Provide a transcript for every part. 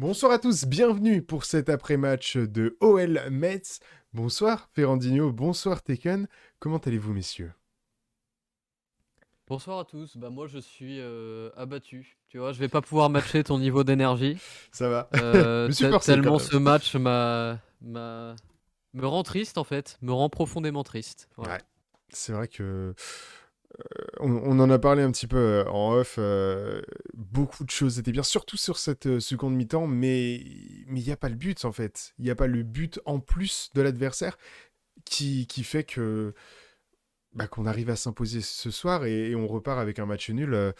Bonsoir à tous, bienvenue pour cet après-match de OL Metz. Bonsoir Ferrandinho, bonsoir Tekken. Comment allez-vous messieurs? Bonsoir à tous, bah moi je suis euh, abattu. Tu vois, je vais pas pouvoir matcher ton niveau d'énergie. Ça va. Euh, tellement ce match m'a m'a me rend triste en fait, me rend profondément triste. Ouais. C'est vrai que on, on en a parlé un petit peu euh, en off. euh, beaucoup de choses étaient bien, surtout sur cette euh, seconde mi-temps, mais mais il n'y a pas le but en fait. Il n'y a pas le but en plus de l'adversaire qui, qui fait que bah, qu'on arrive à s'imposer ce soir et, et on repart avec un match nul euh,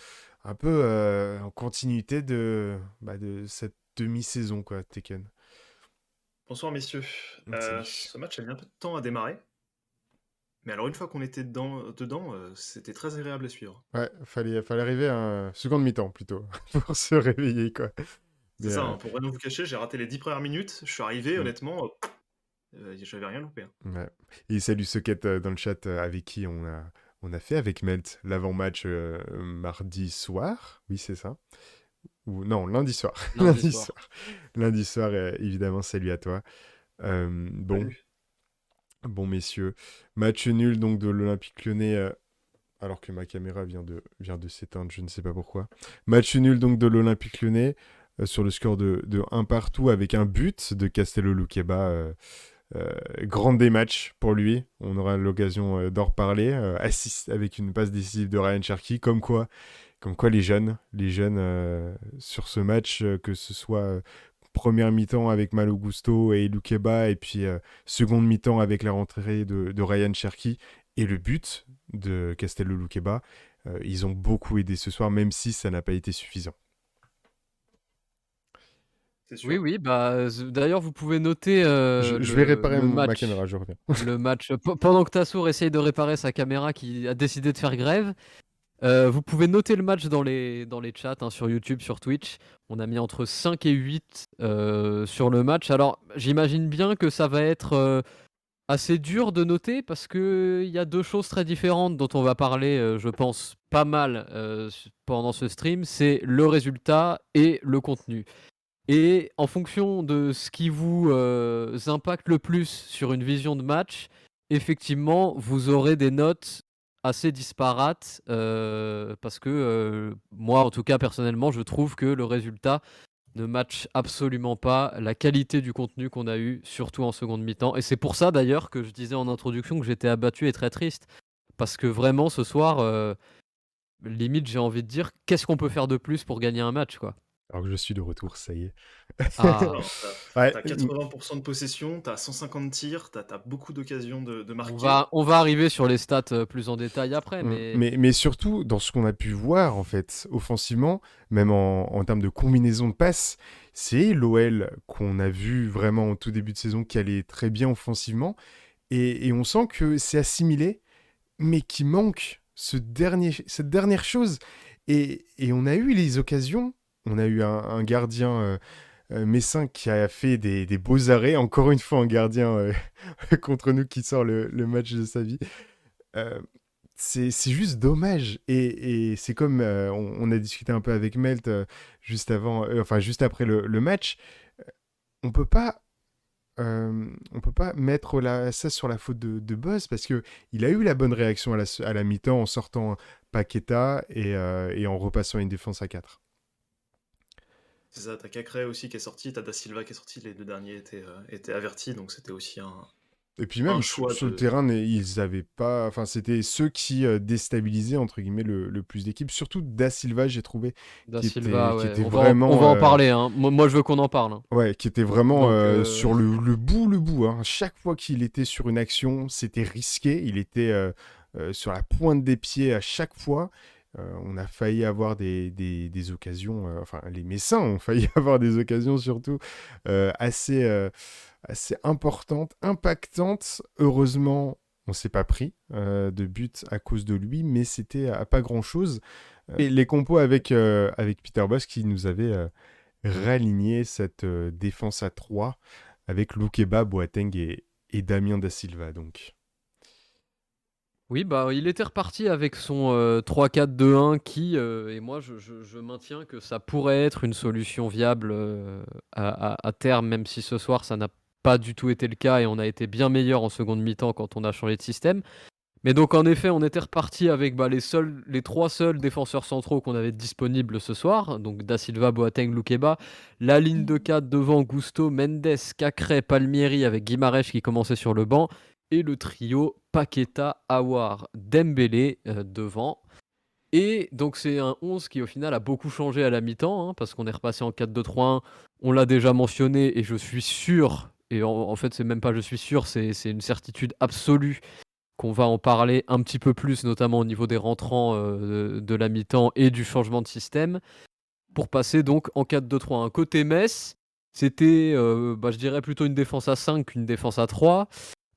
un peu euh, en continuité de, bah, de cette demi-saison quoi, Tekken. Bonsoir messieurs. Euh, ce match a mis un peu de temps à démarrer. Mais alors une fois qu'on était dedans, dedans euh, c'était très agréable à suivre. Ouais, fallait, fallait arriver à un seconde mi-temps plutôt pour se réveiller quoi. C'est ça, euh, hein, pour rien vous cacher, j'ai raté les 10 premières minutes. Je suis arrivé, Mm. honnêtement, euh, euh, j'avais rien loupé. hein. Ouais. Et salut Socket euh, dans le chat euh, avec qui on a, on a fait avec Melt l'avant-match euh, mardi soir. Oui, c'est ça. Ou non, lundi soir. Lundi soir. Lundi soir, euh, évidemment, salut à toi. Euh, bon, Salut. Bon, messieurs. Match nul donc de l'Olympique lyonnais. euh, alors que ma caméra vient de, vient s'éteindre, je ne sais pas pourquoi. Match nul donc de l'Olympique lyonnais euh, sur le score de, de 1 partout avec un but de Castello Luqueba. euh, euh, grand des matchs pour lui. On aura l'occasion d'en reparler. Euh, assist avec une passe décisive de Ryan Cherky. Comme quoi, comme quoi les jeunes, les jeunes sur ce match, que ce soit première mi-temps avec Malo Gusto et Lukeba, et puis euh, seconde mi-temps avec la rentrée de, de Ryan Cherky et le but de Castello Lukeba, euh, ils ont beaucoup aidé ce soir, même si ça n'a pas été suffisant. Oui oui, bah d'ailleurs vous pouvez noter euh, je, je le- vais réparer le mon- ma match, caméra, je reviens. le match pendant que Tassour essaye de réparer sa caméra qui a décidé de faire grève. Euh, vous pouvez noter le match dans les, chats, hein, sur YouTube, sur Twitch. On a mis entre 5 et 8 euh, sur le match. Alors, j'imagine bien que ça va être euh, assez dur de noter parce qu'il y a deux choses très différentes dont on va parler, je pense, pas mal pendant ce stream. C'est le résultat et le contenu. Et en fonction de ce qui vous impacte le plus sur une vision de match, effectivement, vous aurez des notes assez disparates euh, parce que euh, moi, en tout cas, personnellement, je trouve que le résultat ne match absolument pas la qualité du contenu qu'on a eu, surtout en seconde mi-temps. Et c'est pour ça d'ailleurs que je disais en introduction que j'étais abattu et très triste parce que vraiment ce soir, euh, limite, j'ai envie de dire qu'est-ce qu'on peut faire de plus pour gagner un match, quoi? Alors que je suis de retour, ça y est. Ah. T'as- Ouais, T'as 80% de possession, t'as 150 tirs, t'as t'as beaucoup d'occasions de, de marquer. On va, on va arriver sur les stats euh, plus en détail après, Mm. mais, Mais, mais surtout, dans ce qu'on a pu voir, en fait, offensivement, même en, en termes de combinaison de passes, c'est l'OL qu'on a vu vraiment au tout début de saison qui allait très bien offensivement. Et, et on sent que c'est assimilé, mais qu'il manque ce dernier, cette dernière chose. Et, et on a eu les occasions. On a eu un, gardien euh, euh, messin qui a fait des, beaux arrêts. Encore une fois, un gardien euh, contre nous qui sort le, match de sa vie. C'est juste dommage. Et, c'est comme on, a discuté un peu avec Melt juste avant, enfin juste après le, match. On peut peut pas mettre ça sur la faute de, de Buzz parce que il a eu la bonne réaction à la, mi-temps en sortant Paqueta et, et en repassant une défense à 4. C'est ça, t'as Cacré aussi qui est sorti, t'as Da Silva qui est sorti, les deux derniers étaient, euh, étaient avertis, donc c'était aussi un. Et puis même sur, le terrain, ils avaient pas, enfin c'était ceux qui euh, déstabilisaient entre guillemets le, le plus d'équipes. Surtout Da Silva, j'ai trouvé Da qui Silva, était- qui ouais, était on, va en- vraiment, on va en euh, parler. hein. Moi, moi, je veux qu'on en parle. hein. Ouais, qui était vraiment Donc, euh, euh, sur le, le bout, le bout. hein. Chaque fois qu'il était sur une action, c'était risqué. Il était euh, euh, sur la pointe des pieds à chaque fois. Euh, on a failli avoir des, des- occasions, euh, enfin les Messins ont failli avoir des occasions surtout euh, assez, assez importantes, impactantes. Heureusement, on s'est pas pris de but à cause de lui, mais c'était à pas grand-chose. Et les compos avec, avec Peter Boss qui nous avait réaligné cette défense à 3 avec Lukeba, Boateng et, et Damien Da Silva. Donc Oui, bah, il était reparti avec son, 3-4-2-1 qui, et moi je maintiens que ça pourrait être une solution viable, à à terme, même si ce soir ça n'a pas du tout été le cas et on a été bien meilleur en seconde mi-temps quand on a changé de système. Mais donc en effet, on était reparti avec, bah, les 3 seuls défenseurs centraux qu'on avait disponibles ce soir, donc Da Silva, Boateng, Loukeba. La ligne de 4 devant Gusto, Mendes, Cacré, Palmieri avec Guimarães qui commençait sur le banc et le trio Paqueta, Awar, Dembélé euh, devant. Et donc c'est un 11 qui au final a beaucoup changé à la mi-temps, hein, parce qu'on est repassé en 4-2-3-1, on l'a déjà mentionné, et je suis sûr, et en, fait c'est même pas je suis sûr, c'est une certitude absolue qu'on va en parler un petit peu plus, notamment au niveau des rentrants euh, de, la mi-temps et du changement de système, pour passer donc en 4-2-3-1. Côté Metz, c'était, euh, bah, je dirais plutôt une défense à 5 qu'une défense à 3.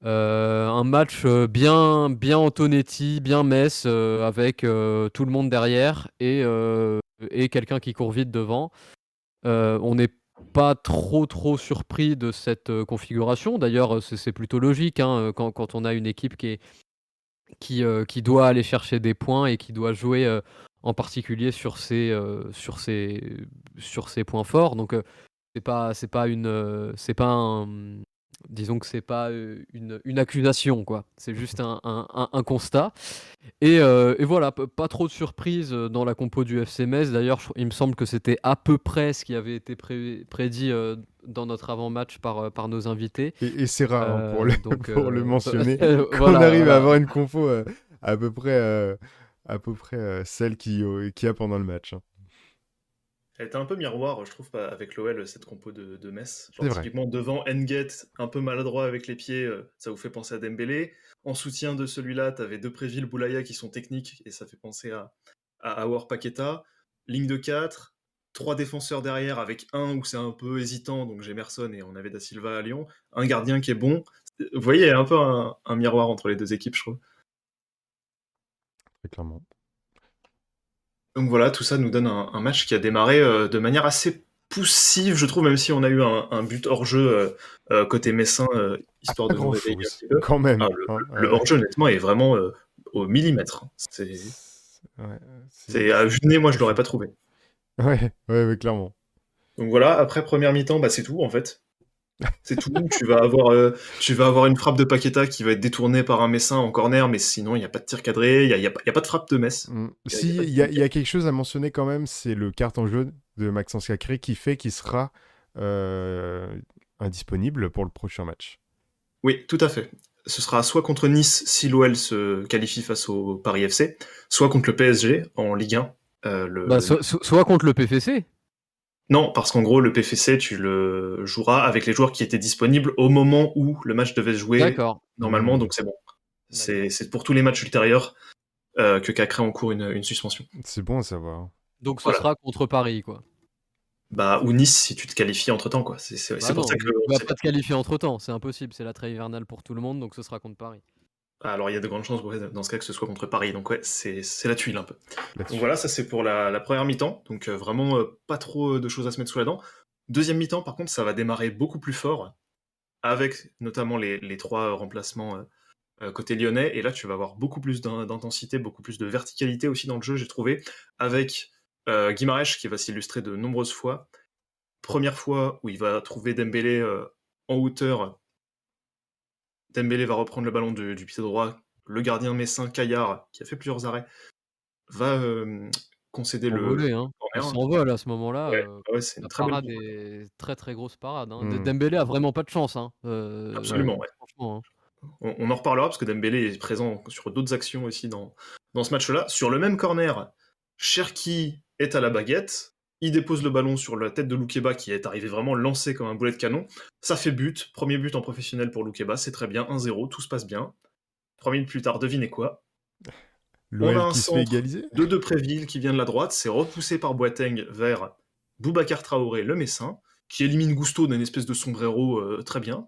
Euh, un match euh, bien, bien Antonetti, bien Metz, euh, avec tout le monde derrière et, et quelqu'un qui court vite devant. on n'est pas trop trop surpris de cette configuration. D'ailleurs, c'est plutôt logique hein, quand, quand, on a une équipe qui, qui, qui, doit aller chercher des points et qui doit jouer en particulier sur ses, sur ses, sur ses points forts. Donc, c'est pas, c'est pas une, c'est pas un, disons que c'est pas une, une, accusation, quoi. C'est juste un, un, constat. Et, et, voilà, pas trop de surprises dans la compo du FCMS. D'ailleurs, il me semble que c'était à peu près ce qui avait été prédit dans notre avant-match par, par nos invités. Et, c'est rare hein, pour, le, pour le mentionner. qu'on arrive à avoir une compo à peu près, à peu près celle qu'il qui a pendant le match. Hein. Elle était un peu miroir, je trouve, avec l'OL, cette compo de, de Metz. typiquement, devant Enget, un peu maladroit avec les pieds, euh, ça vous fait penser à Dembélé. En soutien de celui-là, tu avais deux Préville, Boulaya qui sont techniques, et ça fait penser à, à Awar Paqueta. Ligne de 4, trois défenseurs derrière, avec un où c'est un peu hésitant, donc Gemerson et on avait Da Silva à Lyon. Un gardien qui est bon. Vous voyez, il y a un peu un, un miroir entre les deux équipes, je trouve. Très clairement. Donc voilà, tout ça nous donne un, match qui a démarré euh, de manière assez poussive, je trouve, même si on a eu un, but hors jeu euh, euh, côté Messin, histoire de nous réveiller un petit peu. Quand même. Ah, le, hein, hors jeu, honnêtement, est vraiment au millimètre. C'est. c'est à vue moi, je l'aurais pas trouvé. Ouais, ouais, clairement. Donc voilà, après première mi-temps, bah, c'est tout en fait. C'est tout. tu, vas avoir, euh, tu vas avoir une frappe de Paqueta qui va être détournée par un Messin en corner, mais sinon, il n'y a pas de tir cadré, il n'y a, a, pas de frappe de Metz. Mm. Si, il y, a quelque chose à mentionner quand même, c'est le carton jaune de Maxence Cacré qui fait qu'il sera euh, indisponible pour le prochain match. Oui, tout à fait. Ce sera soit contre Nice si l'OL se qualifie face au Paris FC, soit contre le PSG en Ligue 1. Euh, le... Bah, soit contre le PFC non, parce qu'en gros, le PFC, tu le joueras avec les joueurs qui étaient disponibles au moment où le match devait se jouer. D'accord. Normalement, donc c'est bon. C'est pour tous les matchs ultérieurs euh, que Cacré encourt une, une suspension. C'est bon à savoir. Donc ce sera contre Paris, quoi. Bah, ou Nice si tu te qualifies entre temps, quoi. C'est bah pour ça que. Tu vas pas te qualifier entre temps, c'est impossible. C'est la trêve hivernale pour tout le monde, donc ce sera contre Paris. Alors il y a de grandes chances dans ce cas que ce soit contre Paris, donc ouais, c'est la tuile un peu. Donc voilà, ça c'est pour la, première mi-temps, donc euh, vraiment euh, pas trop de choses à se mettre sous la dent. Deuxième mi-temps, par contre, ça va démarrer beaucoup plus fort, avec notamment les, trois remplacements euh, côté lyonnais, et là tu vas avoir beaucoup plus d'intensité, beaucoup plus de verticalité aussi dans le jeu, j'ai trouvé, avec euh, qui va s'illustrer de nombreuses fois. Première fois où il va trouver Dembélé en hauteur Dembélé va reprendre le ballon du, pied droit. Le gardien messin Caillard, qui a fait plusieurs arrêts, va euh, concéder le. Voler, hein. Il s'envole à ce moment-là. Euh, c'est une très parade très très grosse parade. Hein. Hmm. Dembélé a vraiment pas de chance. Hein. Euh, Absolument, ouais. Hein. On, en reparlera parce que Dembélé est présent sur d'autres actions aussi dans, dans ce match-là. Sur le même corner, Cherki est à la baguette il dépose le ballon sur la tête de Loukeba qui est arrivé vraiment lancé comme un boulet de canon. Ça fait but, premier but en professionnel pour Loukeba, c'est très bien, 1-0, tout se passe bien. Trois minutes plus tard, devinez quoi? On a un qui se égaliser. de Depréville qui vient de la droite, c'est repoussé par Boateng vers Boubacar Traoré, le Messin, qui élimine Gusto d'une espèce de sombrero euh, très bien.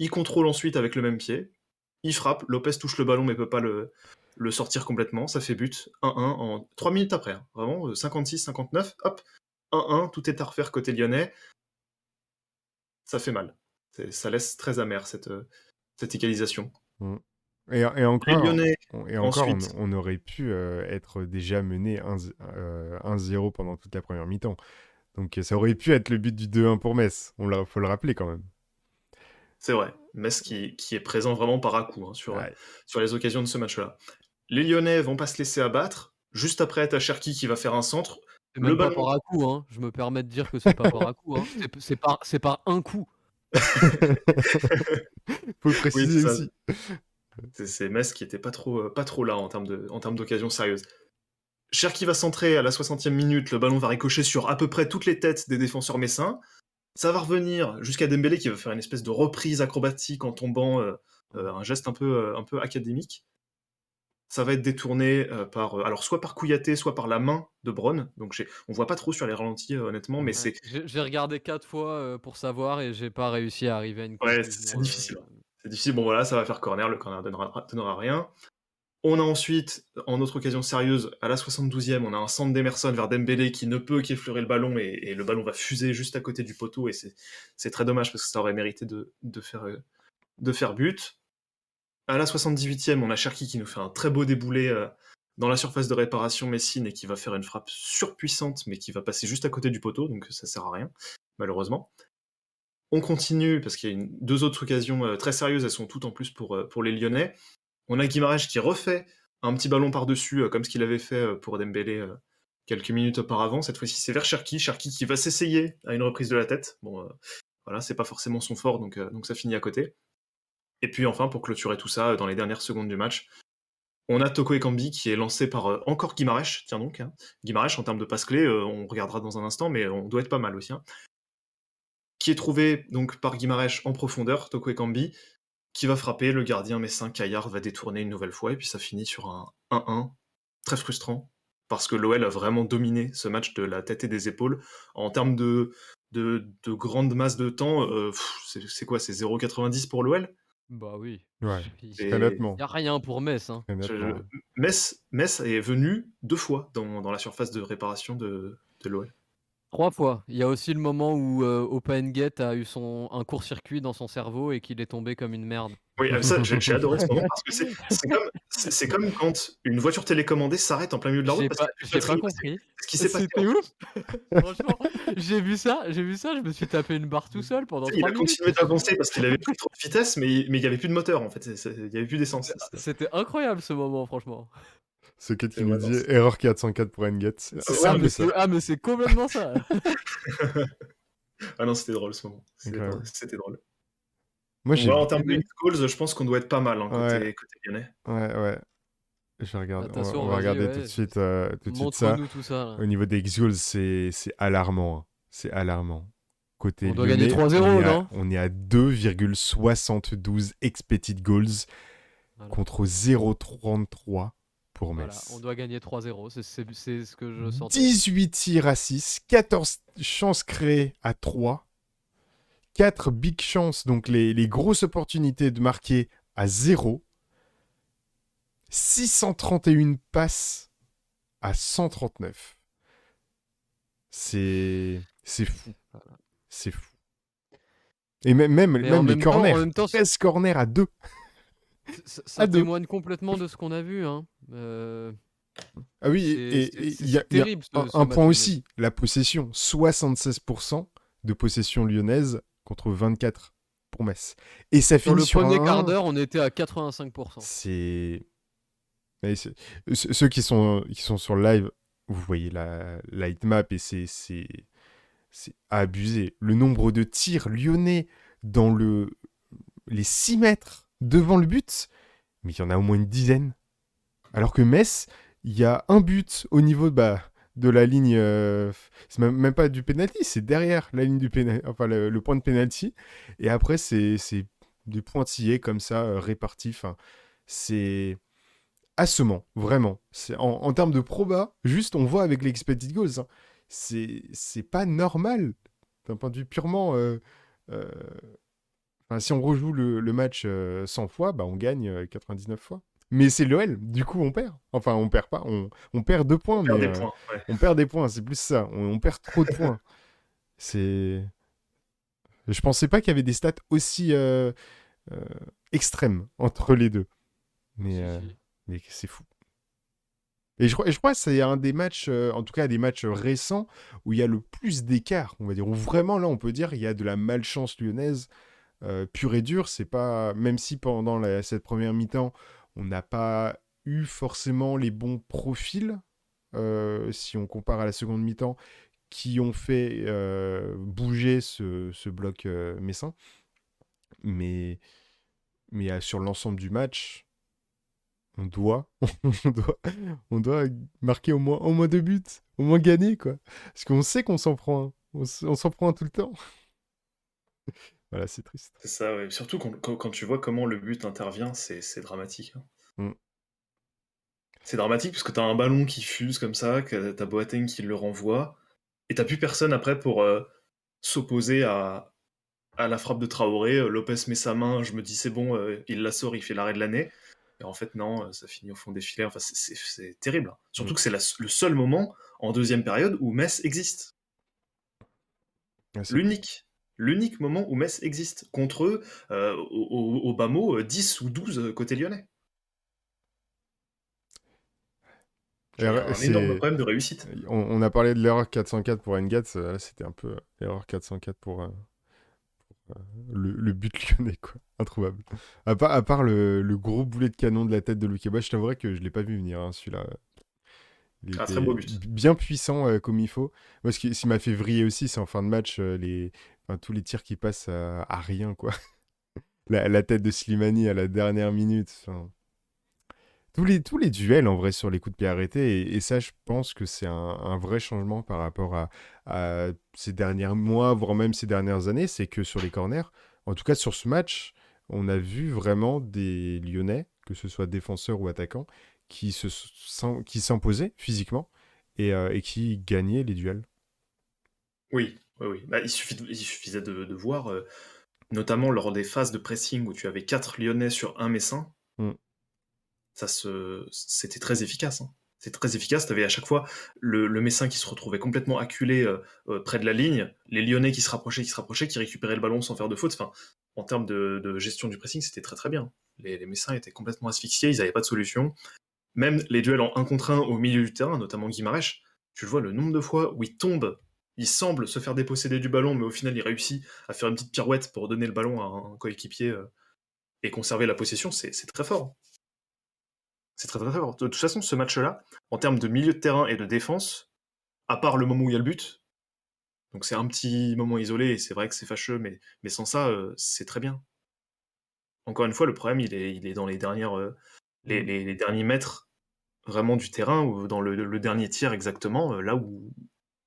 Il contrôle ensuite avec le même pied, il frappe, Lopez touche le ballon mais peut pas le, le sortir complètement, ça fait but, 1-1 en 3 minutes après, hein. vraiment, 56-59, euh, hop, 1-1, tout est à refaire côté lyonnais, ça fait mal. Ça laisse très amer cette, euh, cette égalisation. Mmh. Et, encore, et encore on, aurait pu être déjà mené 1-0 pendant toute la première mi-temps. Donc ça aurait pu être le but du 2-1 pour Metz. On faut le rappeler quand même. C'est vrai. Metz qui, qui, est présent vraiment par à coup hein, sur, sur les occasions de ce match-là. Les Lyonnais vont pas se laisser abattre. Juste après, t'as Cherki qui va faire un centre. C'est le pas par à coup, hein. je me permets de dire que c'est pas par à coup. Hein. C'est par, par un coup. Faut le préciser aussi. C'est Metz qui était pas trop, euh, pas trop là en termes d'occasion sérieuse. Cherki va centrer à la 60e minute, le ballon va ricocher sur à peu près toutes les têtes des défenseurs messins. Ça va revenir jusqu'à Dembélé qui va faire une espèce de reprise acrobatique en tombant, euh, euh, un geste un peu, un peu académique ça va être détourné par alors soit par Kouyaté, soit par la main de Bron. Donc on voit pas trop sur les ralentis honnêtement, mais c'est. J'ai regardé quatre fois pour savoir et j'ai pas réussi à arriver à une. Ouais, c'est difficile. C'est difficile. Bon voilà, ça va faire corner. Le corner donnera, donnera rien. On a ensuite, en autre occasion sérieuse, à la 72e, on a un centre d'Emerson vers Dembélé qui ne peut qu'effleurer le ballon et, le ballon va fuser juste à côté du poteau et c'est très dommage parce que ça aurait mérité de, de faire, but. À la 78e, on a Cherki qui nous fait un très beau déboulé euh, dans la surface de réparation Messine et qui va faire une frappe surpuissante, mais qui va passer juste à côté du poteau, donc ça sert à rien, malheureusement. On continue, parce qu'il y a deux autres occasions euh, très sérieuses, elles sont toutes en plus euh, pour les Lyonnais. On a Guimarães qui refait un petit ballon par-dessus, comme ce qu'il avait fait pour Dembélé quelques minutes auparavant. Cette fois-ci, c'est vers Cherki. Cherki qui va s'essayer à une reprise de la tête. Bon, voilà, c'est pas forcément son fort, donc, ça finit à côté. Et puis enfin, pour clôturer tout ça, dans les dernières secondes du match, on a Toko Ekambi qui est lancé par euh, encore Guimarèche, tiens donc. Hein. en termes de passe clé, euh, on regardera dans un instant, mais on doit être pas mal aussi. Hein. Qui est trouvé donc par Guimarèche en profondeur, Toko Ekambi, qui va frapper, le gardien messin Caillard va détourner une nouvelle fois, et puis ça finit sur un 1-1, très frustrant, parce que l'OL a vraiment dominé ce match de la tête et des épaules. En termes de, de, grande masse de temps, euh, c'est quoi C'est 0,90 pour l'OL bah oui. Ouais, Il n'y a rien pour Metz. Hein. Metz, Metz est venu deux fois dans, dans la surface de réparation de, de l'OL. Trois fois. Il y a aussi le moment où euh, OpenGate a eu son, un court-circuit dans son cerveau et qu'il est tombé comme une merde. Oui, ah, ça, j'ai adoré ce moment parce que c'est comme, comme, quand une voiture télécommandée s'arrête en plein milieu de la route. J'ai pas, compris. Ce qui s'est passé. ouf. Franchement, j'ai vu ça, j'ai vu ça, je me suis tapé une barre tout seul pendant. Il a continué d'avancer parce qu'il avait pris trop de vitesse, mais, mais il n'y avait plus de moteur en fait. Il n'y avait plus d'essence. C'était incroyable ce moment, franchement. Ce qui nous dit erreur 404 pour Enget. Ah, ah, mais c'est complètement ça. ah non, c'était drôle ce moment. C'était drôle. Moi, j'ai. en termes de calls, je pense qu'on doit être pas mal hein, côté, côté lyonnais. Ouais, ouais. Je regarde, on, va, regarder tout de suite, euh, tout de suite ça. Tout ça Au niveau des goals, c'est alarmant. Hein. C'est alarmant. Côté on doit gagner 3-0, non? On est à 2,72 expected goals contre 0,33 on doit gagner 3-0, c'est ce que je sens. 18 tirs à 6, 14 chances créées à 3, 4 big chances, donc les, grosses opportunités de marquer à 0, 631 passes à 139. C'est fou. C'est fou. Et même, même, même les corners. 13 corners à 2. Ça, témoigne complètement de ce qu'on a vu. Hein. Euh, ah oui, et il y a, un, point aussi, la possession. 76% de possession lyonnaise contre 24 pour Metz. Et ça finit sur le premier quart d'heure, on était à 85%. C'est... Ceux qui sont, qui sont sur le live, vous voyez la, la map et c'est, c'est, c'est abusé. Le nombre de tirs lyonnais dans le, les 6 mètres devant le but, mais il y en a au moins une dizaine. Alors que Metz, il y a un but au niveau bah, de la ligne, euh, c'est même, pas du penalty, c'est derrière la ligne du penalty, enfin le, point de penalty. Et après, c'est des pointillés comme ça, euh, répartis. c'est assommant, vraiment. En, en termes de proba, juste on voit avec l'expected goals, hein, c'est pas normal d'un point de vue purement euh, si on rejoue le, match 100 euh, fois, bah, on gagne 99 euh, fois. Mais c'est l'OL, du coup on perd. Enfin, on perd pas, on, perd deux points. On perd, des, euh, points, on perd des points, c'est plus ça. On, perd trop de points. C'est. Je pensais pas qu'il y avait des stats aussi extrêmes entre les deux. Mais, mais c'est fou. Et je, crois, je crois que c'est un des matchs, en tout cas des matchs récents, où il y a le plus d'écart, on va dire. Où vraiment, là, on peut dire, il y a de la malchance lyonnaise pure et dure. C'est pas, même si pendant cette première mi-temps, on n'a pas eu forcément les bons profils, si on compare à la seconde mi-temps, qui ont fait bouger ce, ce bloc messin. Mais, mais sur l'ensemble du match, on doit, on doit, on doit marquer au moins, au moins deux buts, au moins gagner, quoi. Parce qu'on sait qu'on s'en prend, on, s'en prend tout le temps. Voilà, c'est triste. C'est ça. Surtout quand, quand, tu vois comment le but intervient, c'est dramatique. Hein. Mm. C'est dramatique parce que t'as un ballon qui fuse comme ça, que t'as Boateng qui le renvoie, et t'as plus personne après pour euh, s'opposer à, à la frappe de Traoré. Euh, Lopez met sa main, je me dis c'est bon, euh, il la sort, il fait l'arrêt de l'année. Et en fait, non, ça finit au fond des filets. Enfin, c'est terrible. Hein. Surtout mm. que c'est le seul moment en deuxième période où Metz existe. Ah, l'unique. L'unique moment où Metz existe. Contre eux, au, au, bas mot, 10 ou 12 côté lyonnais. un énorme problème de réussite. On, a parlé de l'erreur 404 pour Engat, c'était un peu l'erreur 404 pour, le, but lyonnais, quoi. Introuvable. À part, à part le, gros boulet de canon de la tête de Luke je t'avouerais que je l'ai pas vu venir, hein, celui-là. Il très beau but. Bien puissant euh, comme il faut. Moi, ce qui, m'a fait vriller aussi, c'est en fin de match, euh, les, tous les tirs qui passent à, rien, quoi. la, tête de Slimani à la dernière minute. Tous les, tous les duels en vrai sur les coups de pied arrêtés. Et, ça, je pense que c'est un, vrai changement par rapport à, ces derniers mois, voire même ces dernières années. C'est que sur les corners, en tout cas sur ce match, on a vu vraiment des Lyonnais, que ce soit défenseurs ou attaquants, qui s'imposaient physiquement et, euh, et, qui gagnaient les duels. Oui, oui, oui. Bah, il, suffisait de, voir, euh, notamment lors des phases de pressing où tu avais 4 Lyonnais sur un Messin. Mm ça se, c'était très efficace. Hein. C'est très efficace. Tu avais à chaque fois le, Messin qui se retrouvait complètement acculé euh, euh, près de la ligne, les Lyonnais qui se rapprochaient, qui se rapprochaient, qui récupéraient le ballon sans faire de faute. Enfin, en termes de, gestion du pressing, c'était très très bien. Les, Messins étaient complètement asphyxiés, ils n'avaient pas de solution. Même les duels en 1 contre 1 au milieu du terrain, notamment Guimarèche, tu le vois le nombre de fois où il tombe, il semble se faire déposséder du ballon, mais au final il réussit à faire une petite pirouette pour donner le ballon à un coéquipier euh, et conserver la possession, c'est très fort. C'est très très fort. De toute façon, ce match-là, en termes de milieu de terrain et de défense, à part le moment où il y a le but, donc c'est un petit moment isolé et c'est vrai que c'est fâcheux, mais, sans ça, euh, c'est très bien. Encore une fois, le problème, il est, dans euh, les, derniers mètres vraiment du terrain, ou dans le, dernier tiers exactement, là où,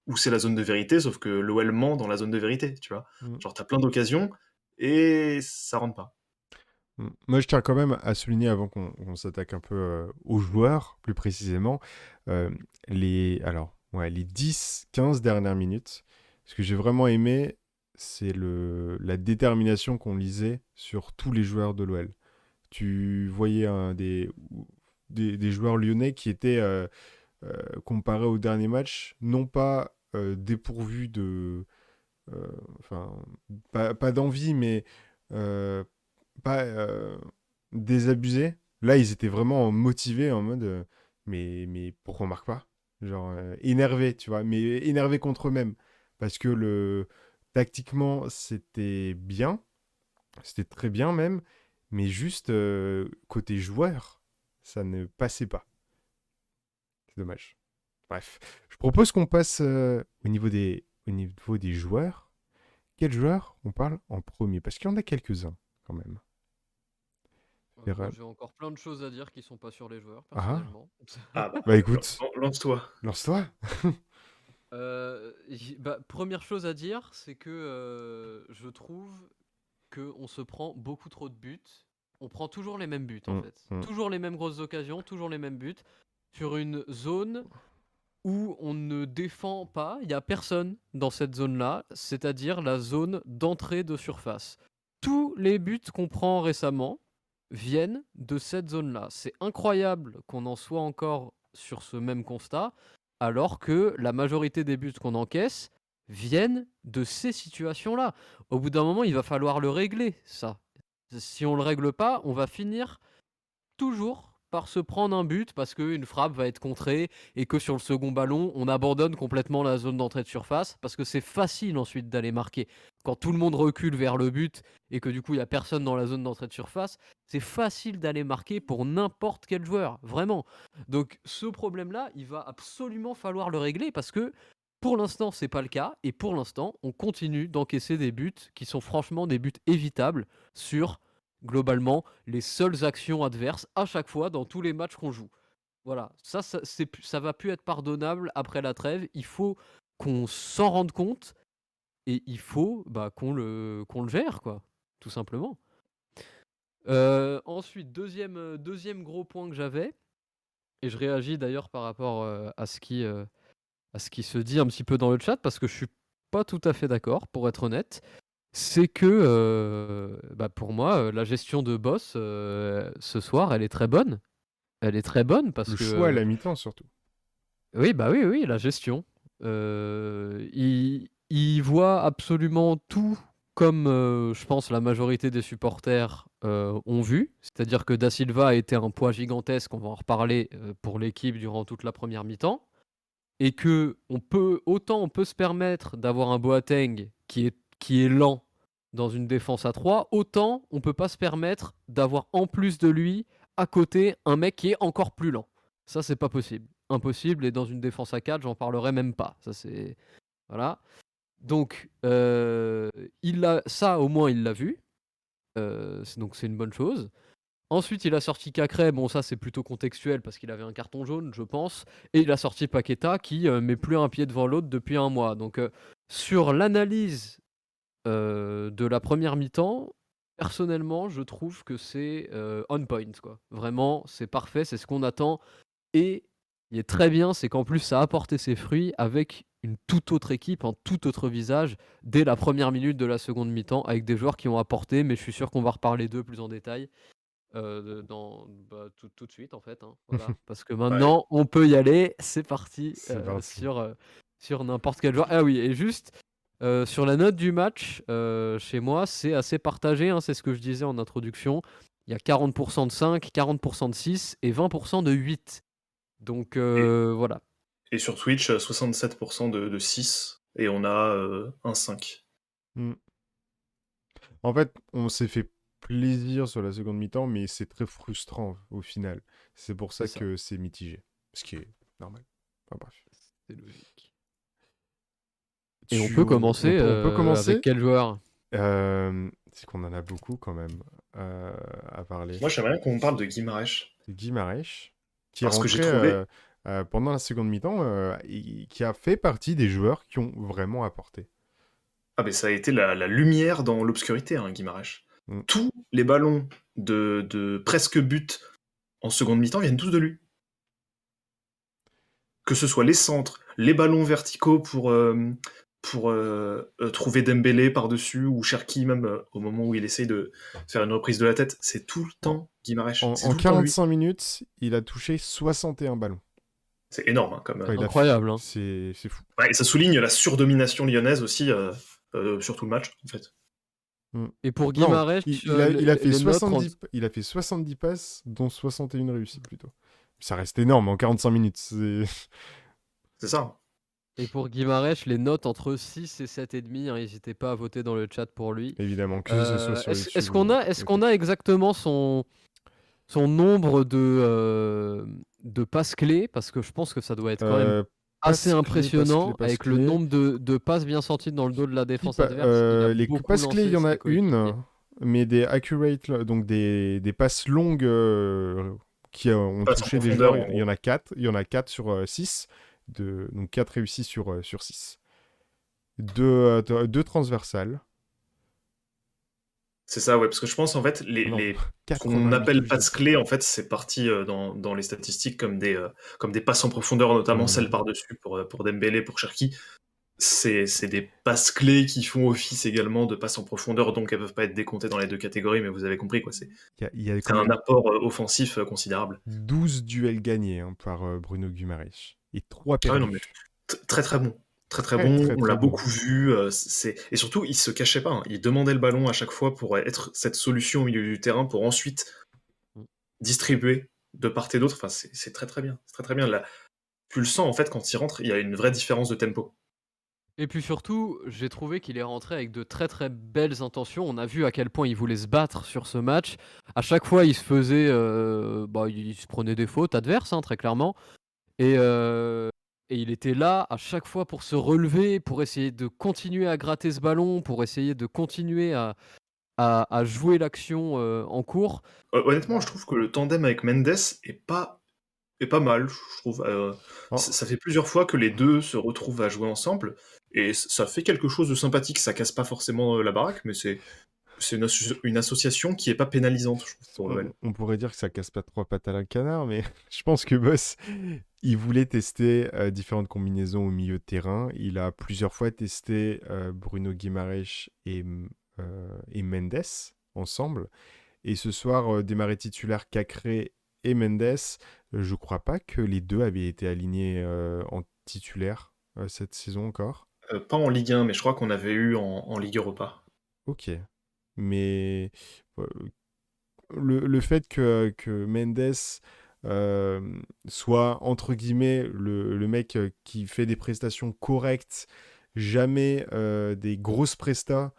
où c'est la zone de vérité, sauf que l'OL ment dans la zone de vérité, tu vois. Mmh. Genre, t'as plein d'occasions et ça rentre pas. Mm. Moi, je tiens quand même à souligner, avant qu'on s'attaque un peu euh, aux joueurs, plus précisément, euh, les, alors, ouais, les 10-15 dernières minutes. Ce que j'ai vraiment aimé, c'est la détermination qu'on lisait sur tous les joueurs de l'OL. Tu voyais des, des, joueurs lyonnais qui étaient, euh, comparés au dernier match, non pas dépourvus de... Enfin, pas, d'envie, mais pas euh, désabusés. Là, ils étaient vraiment motivés en mode euh, mais, mais pourquoi on marque pas Genre euh, énervés, tu vois, mais énervés contre eux-mêmes. Parce que le tactiquement, c'était bien, c'était très bien même, mais juste côté joueur, ça ne passait pas. Dommage. Bref, je propose qu'on passe au, niveau des, au niveau des joueurs. Quels joueurs on parle en premier? Parce qu'il y en a quelques-uns quand même. J'ai encore plein de choses à dire qui sont pas sur les joueurs, ah. personnellement. Ah, bah, bah, écoute, lance-toi. Lance-toi. Euh, bah, première chose à dire, c'est que euh, je trouve qu'on se prend beaucoup trop de buts. On prend toujours les mêmes buts, en mm, fait. Mm. Toujours les mêmes grosses occasions, toujours les mêmes buts. Sur une zone où on ne défend pas, il n'y a personne dans cette zone-là, c'est-à-dire la zone d'entrée de surface. Tous les buts qu'on prend récemment, viennent de cette zone-là. C'est incroyable qu'on en soit encore sur ce même constat, alors que la majorité des buts qu'on encaisse viennent de ces situations-là. Au bout d'un moment, il va falloir le régler, ça. Si on ne le règle pas, on va finir toujours par se prendre un but parce qu'une frappe va être contrée et que sur le second ballon, on abandonne complètement la zone d'entrée de surface parce que c'est facile ensuite d'aller marquer. Quand tout le monde recule vers le but et que du coup il n'y a personne dans la zone d'entrée de surface, c'est facile d'aller marquer pour n'importe quel joueur, vraiment. Donc ce problème-là, il va absolument falloir le régler parce que pour l'instant, c'est pas le cas et pour l'instant, on continue d'encaisser des buts qui sont franchement des buts évitables sur globalement les seules actions adverses à chaque fois dans tous les matchs qu'on joue. Voilà, ça, ça, ça va plus être pardonnable après la trêve. Il faut qu'on s'en rende compte et il faut bah, qu'on le, qu'on le gère, quoi, tout simplement. Euh, ensuite, deuxième, euh, deuxième gros point que j'avais, et je réagis d'ailleurs par rapport euh, à, ce qui, à ce qui se dit un petit peu dans le chat, parce que je suis pas tout à fait d'accord, pour être honnête c'est que euh, bah, pour moi, euh, la gestion de boss euh, ce soir, elle est très bonne. Elle est très bonne parce Le que. choix à la mi-temps surtout. Oui, bah oui, oui, la gestion. il, il voit absolument tout comme je pense la majorité des supporters ont vu. C'est-à-dire que Da Silva a été un poids gigantesque, on va en reparler pour l'équipe durant toute la première mi-temps. Et que on peut, autant on peut se permettre d'avoir un Boateng qui est qui est lent dans une défense à 3, autant on peut pas se permettre d'avoir en plus de lui à côté un mec qui est encore plus lent. Ça c'est pas possible. Impossible et dans une défense à 4, j'en parlerai même pas. Ça c'est voilà. Donc euh, il ça au moins il l'a vu. Euh, donc c'est une bonne chose. Ensuite, il a sorti Cacré, bon ça c'est plutôt contextuel parce qu'il avait un carton jaune, je pense, et il a sorti Paqueta qui euh, met plus un pied devant l'autre depuis un mois. Donc sur l'analyse de la première mi-temps, personnellement, je trouve que c'est on point. Quoi. Vraiment, c'est parfait, c'est ce qu'on attend. Et il est très bien, c'est qu'en plus, ça a apporté ses fruits avec une toute autre équipe, un tout autre visage dès la première minute de la seconde mi-temps, avec des joueurs qui ont apporté, mais je suis sûr qu'on va reparler d'eux plus en détail. dans, bah, tout, tout, de suite en fait hein, parce que maintenant on peut y aller c'est parti, sur, sur n'importe quel joueur ah oui et juste euh, sur la note du match, euh, chez moi, c'est assez partagé. Hein, c'est ce que je disais en introduction. Il y a 40% de 5, 40% de 6 et 20% de 8. Donc euh, voilà. Et sur Twitch, 67% de, 6 et on a un 5. Hmm. En fait, on s'est fait plaisir sur la seconde mi-temps, mais c'est très frustrant au final. C'est pour ça, ça. que c'est mitigé. Ce qui est normal. Enfin bref. C'est logique. Et on peut commencer, on, peut commencer avec quel joueur euh, C'est qu'on en a beaucoup quand même euh, à parler. Moi, j'aimerais qu'on parle de. Guy Marèche, qui Parce est rentré que euh, pendant la seconde mi-temps, qui a fait partie des joueurs qui ont vraiment apporté. Ah, mais ça a été la, lumière dans l'obscurité, hein. Mm. Tous les ballons de, de presque but en seconde mi-temps viennent tous de lui. Que ce soit les centres, les ballons verticaux pour, pour euh, euh, trouver Dembélé par-dessus ou Cherki même euh, au moment où il essaye de faire une reprise de la tête. C'est tout le temps Guimarães. En, en 45 minutes, il a touché 61 ballons. C'est énorme, hein, comme incroyable. Hein. C'est fou. et ça souligne la surdomination lyonnaise aussi sur tout le match, en fait. Mm. Et pour Guimarães, il, a, fait 70, il a fait 70 passes, dont 61 réussies plutôt. Ça reste énorme en 45 minutes. C'est ça. Et pour Guimarèche, les notes entre 6 et 7,5, hein, n'hésitez pas à voter dans le chat pour lui. Évidemment, que ce soit sur euh, Est-ce qu'on a, est qu'on a exactement son, son nombre de, euh, de passes clés? Parce que je pense que ça doit être quand même euh, assez impressionnant avec le nombre de, de, passes bien sorties dans le dos de la défense adverse. les passes clés, il y en a une, mais des accurate, donc des, des passes longues qui ont touché des joueurs, il y en a 4, il y en a 4 sur 6 donc 4 réussis sur, euh, sur 6. 2 euh, deux, transversales. C'est ça, ouais, parce que je pense en fait, les, les qu'on appelle passes clés, en fait, c'est parti euh, dans, dans, les statistiques comme des, comme des passes en profondeur, notamment mmh. celles par-dessus pour, pour Dembélé, pour Cherki. C'est des passes clés qui font office également de passes en profondeur, donc elles peuvent pas être décomptées dans les deux catégories, mais vous avez compris, quoi. C'est un apport offensif considérable. 12 duels gagnés hein, par Bruno Guimaraes et trois ah perdus. très très bon. Très très, bon, on l'a beaucoup vu. Euh, c'est et surtout, il se cachait pas. Hein. Il demandait le ballon à chaque fois pour être cette solution au milieu du terrain pour ensuite distribué de part et d'autre. Enfin, c'est très très bien. C'est très très bien. Là, tu le sens en fait quand il rentre, il y a une vraie différence de tempo. Et puis surtout, j'ai trouvé qu'il est rentré avec de très très belles intentions. On a vu à quel point il voulait se battre sur ce match. À chaque fois, il se faisait, euh, bah, il se prenait des fautes adverses, hein, très clairement. Et, euh, et il était là à chaque fois pour se relever, pour essayer de continuer à gratter ce ballon, pour essayer de continuer à, à, jouer l'action euh, en cours. honnêtement, je trouve que le tandem avec Mendes est pas, est pas mal. Je trouve. Euh, oh. ça, fait plusieurs fois que les deux se retrouvent à jouer ensemble et ça fait quelque chose de sympathique. Ça casse pas forcément la baraque, mais c'est c'est une, association qui est pas pénalisante. on, pourrait dire que ça casse pas trois pattes à la canard, mais je pense que Boss, il voulait tester différentes combinaisons au milieu de terrain. Il a plusieurs fois testé Bruno Guimaraes et euh, et Mendes ensemble. Et ce soir, euh, démarrer titulaire Cacré et Mendes, euh, je crois pas que les deux avaient été alignés en titulaire cette saison encore. pas en Ligue 1, mais je crois qu'on avait eu en, Ligue Europa. Ok. Mais le, le, fait que, que Mendes soit, entre guillemets, le, le, mec qui fait des prestations correctes, jamais des grosses prestats,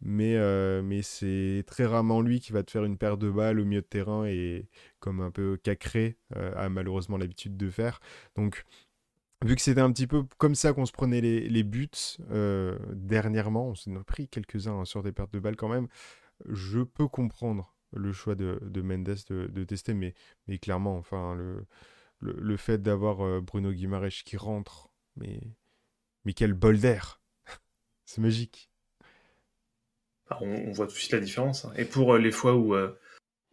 mais, euh, mais c'est très rarement lui qui va te faire une paire de balles au milieu de terrain et comme un peu Cacré euh, a malheureusement l'habitude de faire. Donc, vu que c'était un petit peu comme ça qu'on se prenait les, les buts euh, dernièrement, on s'en a pris quelques-uns hein, sur des pertes de balles quand même, je peux comprendre le choix de, de Mendes de, de, tester, mais, mais clairement, enfin, le, le, le fait d'avoir Bruno Guimaraes qui rentre, mais, mais quel bol d'air! c'est magique on, voit tout de suite la différence. Hein. Et pour euh, les fois où euh,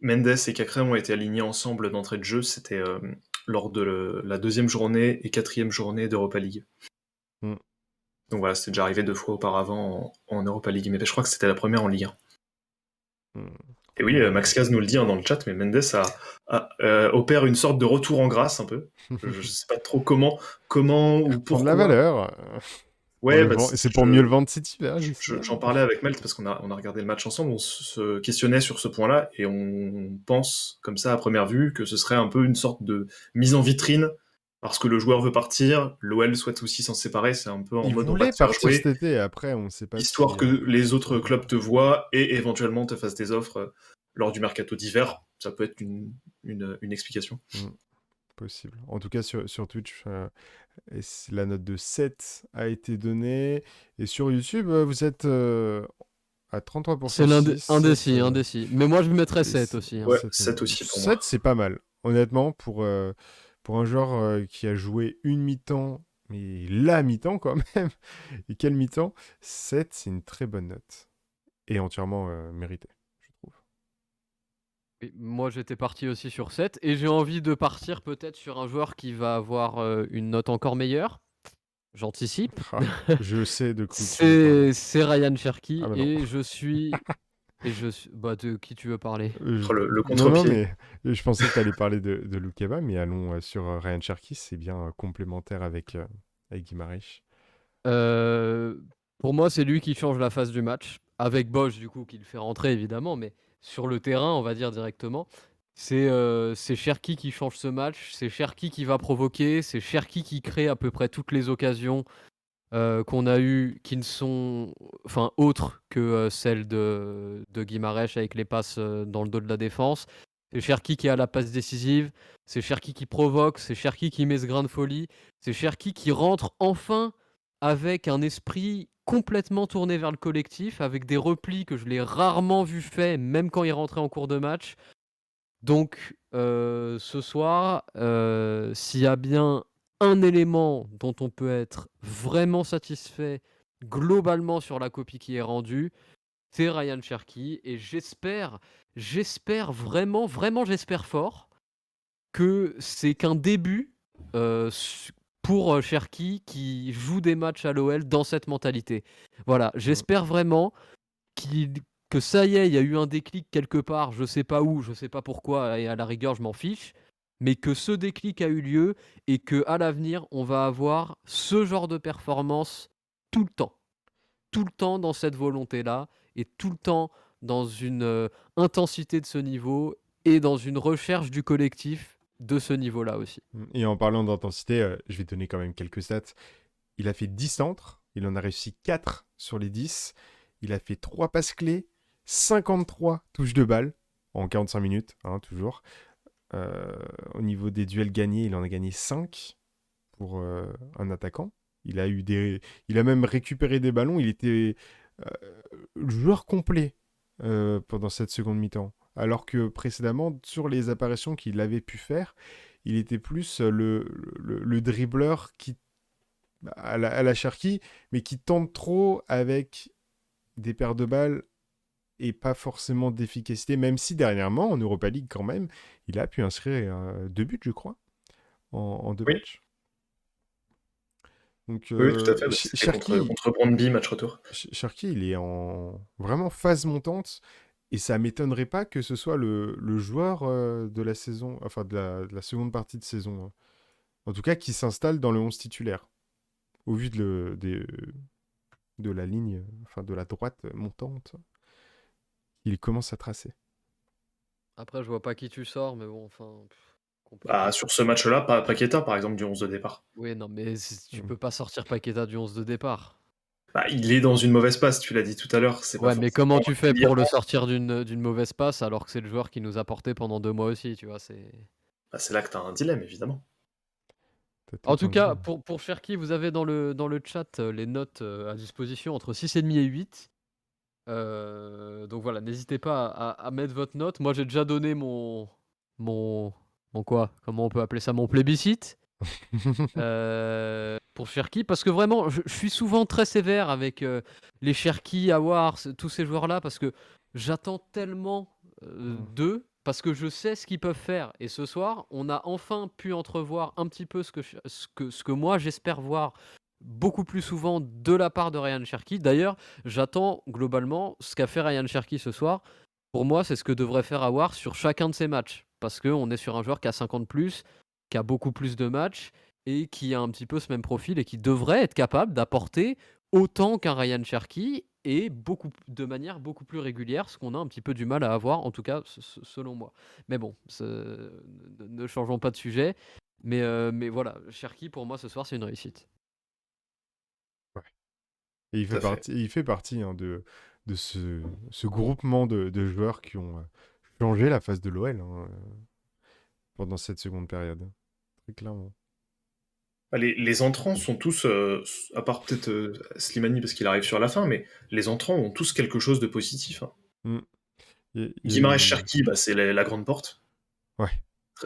Mendes et Cacré ont été alignés ensemble d'entrée de jeu, c'était euh, lors de la deuxième journée et quatrième journée d'Europa League. Mm. Donc voilà, c'était déjà arrivé deux fois auparavant en, Europa League, mais je crois que c'était la première en Ligue 1. Mm. Et oui, Max Caz nous le dit hein, dans le chat, mais Mendes a, opère une sorte de retour en grâce un peu. je ne sais pas trop comment, comment ou pour la valeur. Ouais, bah, c'est pour mieux le vendre cet hiver. J'en parlais avec Melt parce qu'on a, on a regardé le match ensemble, on se questionnait sur ce point-là et on pense, comme ça à première vue, que ce serait un peu une sorte de mise en vitrine parce que le joueur veut partir, l'OL souhaite aussi s'en séparer, c'est un peu en mode on va faire jouer. Cet été, après on sait pas. Histoire que les autres clubs te voient et éventuellement te fassent des offres euh, lors du mercato d'hiver, ça peut être une, une, explication. Mmh. Possible. En tout cas, sur, sur Twitch, euh, la note de 7 a été donnée. Et sur YouTube, euh, vous êtes euh, à 33%. C'est indécis, indécis. Mais moi, je me mettrais 7 aussi. Hein. 7, aussi pour 7, c'est pas mal. Honnêtement, pour, pour un joueur qui a joué une mi-temps, mais la mi-temps quand même, et quelle mi-temps, 7, c'est une très bonne note. Et entièrement méritée moi j'étais parti aussi sur 7 et j'ai envie de partir peut-être sur un joueur qui va avoir euh, une note encore meilleure. J'anticipe. Ah, je sais de quoi C'est Ryan Cherky ah, bah et je suis. et je suis. Bah, de qui tu veux parler? Euh, Le, contre-pied. je pensais que tu allais parler de, de Lukeba, mais allons euh, sur Ryan Cherky, c'est bien complémentaire avec, avec pour moi, c'est lui qui change la phase du match. Avec Bosch, du coup, qui le fait rentrer évidemment, mais sur le terrain, on va dire directement. C'est euh, Cherki qui change ce match, c'est Cherki qui va provoquer, c'est Cherki qui crée à peu près toutes les occasions euh, qu'on a eues qui ne sont enfin autres que euh, celles de, de Guimarães avec les passes euh, dans le dos de la défense. C'est Cherki qui a la passe décisive, c'est Cherki qui provoque, c'est Cherki qui met ce grain de folie, c'est Cherki qui rentre enfin avec un esprit complètement tourné vers le collectif, avec des replis que je l'ai rarement vu fait, même quand il rentrait en cours de match. Donc ce soir, s'il y a bien un élément dont on peut être vraiment satisfait globalement sur la copie qui est rendue, c'est Ryan Cherky. Et j'espère, j'espère vraiment, vraiment j'espère fort que c'est qu'un début euh, pour euh, Cherki qui joue des matchs à l'OL dans cette mentalité. Voilà, j'espère vraiment que ça y est, il y a eu un déclic quelque part, je sais pas où, je sais pas pourquoi, et à la rigueur, je m'en fiche, mais que ce déclic a eu lieu et que à l'avenir, on va avoir ce genre de performance tout le temps. Tout le temps dans cette volonté-là et tout le temps dans une euh, intensité de ce niveau et dans une recherche du collectif de ce niveau-là aussi. Et en parlant d'intensité, euh, je vais donner quand même quelques stats. Il a fait 10 centres, il en a réussi 4 sur les 10. Il a fait 3 passes clés, 53 touches de balle en 45 minutes, hein, toujours. Euh, au niveau des duels gagnés, il en a gagné 5 pour euh, un attaquant. Il a, eu des... même récupéré des ballons. Il était joueur complet pendant cette seconde mi-temps alors que précédemment, sur les apparitions qu'il avait pu faire, il était plus euh, le, le, dribbleur qui, à la, à Cherki, mais qui tente trop avec des paires de balles et pas forcément d'efficacité, même si dernièrement, en Europa League quand même, il a pu inscrire euh, deux buts, je crois, en, deux matchs. Donc, oui, tout à fait. Cherki, contre, contre match retour. Cherki, il est en vraiment phase montante. Et ça m'étonnerait pas que ce soit le, joueur euh, de la saison, enfin de la, seconde partie de saison, hein. en tout cas qui s'installe dans le 11 titulaire, au vu de, de la ligne, enfin de la droite montante, il commence à tracer. Après, je vois pas qui tu sors, mais bon, enfin. Bah, sur ce match-là, pas Paqueta par exemple du 11 de départ. Oui, non, mais tu mmh. peux pas sortir Paqueta du 11 de départ. Bah, il est dans une mauvaise passe, tu l'as dit tout à l'heure. Ouais, mais comment tu fais pour le sortir d'une mauvaise passe alors que c'est le joueur qui nous a porté pendant deux mois aussi, tu vois C'est bah, là que tu as un dilemme, évidemment. En tout cas, pour, pour Cherki, vous avez dans le, dans le chat euh, les notes euh, à disposition entre 6,5 et 8. Euh, donc voilà, n'hésitez pas à, à, mettre votre note. Moi, j'ai déjà donné mon, mon, mon quoi? Comment on peut appeler ça? Mon plébiscite. Euh, pour Cherki, parce que vraiment, je, suis souvent très sévère avec euh, les Cherki, Awar, tous ces joueurs-là, parce que j'attends tellement euh, mmh. d'eux, parce que je sais ce qu'ils peuvent faire. Et ce soir, on a enfin pu entrevoir un petit peu ce que, ce que, ce que moi j'espère voir beaucoup plus souvent de la part de Ryan Cherki. D'ailleurs, j'attends globalement ce qu'a fait Ryan Cherki ce soir. Pour moi, c'est ce que devrait faire Awar sur chacun de ses matchs. Parce qu'on est sur un joueur qui a 50 plus, qui a beaucoup plus de matchs et qui a un petit peu ce même profil et qui devrait être capable d'apporter autant qu'un Ryan Cherky et de manière beaucoup plus régulière, ce qu'on a un petit peu du mal à avoir, en tout cas selon moi. Mais bon, ne changeons pas de sujet. Mais, euh, mais voilà, Cherky pour moi ce soir c'est une réussite. Et il fait, partie, il fait partie hein, de, de ce, ce groupement de, de, joueurs qui ont euh, changé la face de l'OL hein, pendant cette seconde période clairement. Bah, les, entrants sont tous, euh, à part peut-être euh, Slimani parce qu'il arrive sur la fin, mais les entrants ont tous quelque chose de positif. Hein. Mm. Cherki, bah, c'est la, grande porte. Ouais.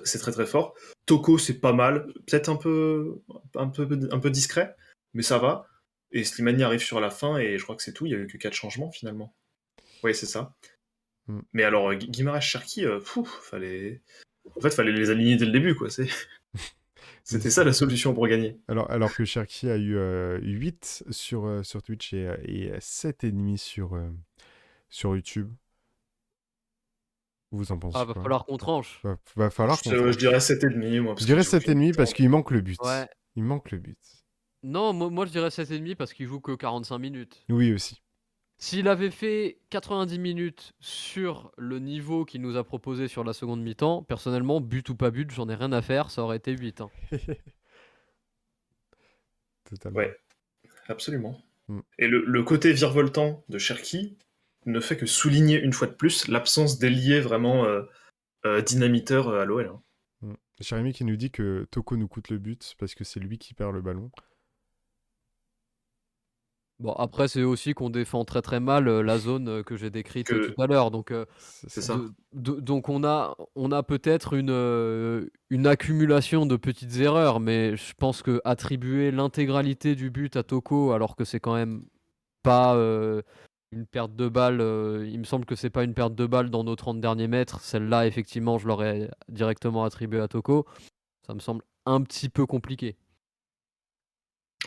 C'est très très fort. Toko, c'est pas mal. Peut-être un peu, un, peu, un peu discret, mais ça va. Et Slimani arrive sur la fin et je crois que c'est tout. Il y a eu que 4 changements finalement. Oui, c'est ça. Mm. Mais alors, Guimarães Cherki, euh, fallait. En fait, fallait les aligner dès le début, quoi. C'est. C'était ça la solution pour gagner. Alors, alors que Cherki a eu 8 euh, sur, euh, sur Twitch et, et 7,5 sur, euh, sur YouTube. Vous en pensez Ah, va falloir qu'on tranche. Va, falloir je, je dirais 7,5 moi. je dirais 7,5 parce qu'il manque le but. Il manque le but. Non, moi, moi je dirais 7,5 parce qu'il joue que 45 minutes. Oui, aussi. S'il avait fait 90 minutes sur le niveau qu'il nous a proposé sur la seconde mi-temps, personnellement, but ou pas but, j'en ai rien à faire, ça aurait été 8. Hein. Totalement. Ouais, absolument. Mm. Et le, côté virevoltant de Cherki ne fait que souligner une fois de plus l'absence d'ailier vraiment euh, euh, dynamiteur euh, à l'OL. Hein. Mm. qui nous dit que Toko nous coûte le but parce que c'est lui qui perd le ballon. Bon, après, c'est aussi qu'on défend très très mal euh, la zone euh, que j'ai décrite tout à l'heure. Donc, euh, C'est ça. donc on a, on a peut-être une, une accumulation de petites erreurs, mais je pense que attribuer l'intégralité du but à Toko, alors que c'est quand même pas une perte de balle, il me semble que c'est pas une perte de balle dans nos 30 derniers mètres. Celle-là, effectivement, je l'aurais directement attribué à Toko. Ça me semble un petit peu compliqué.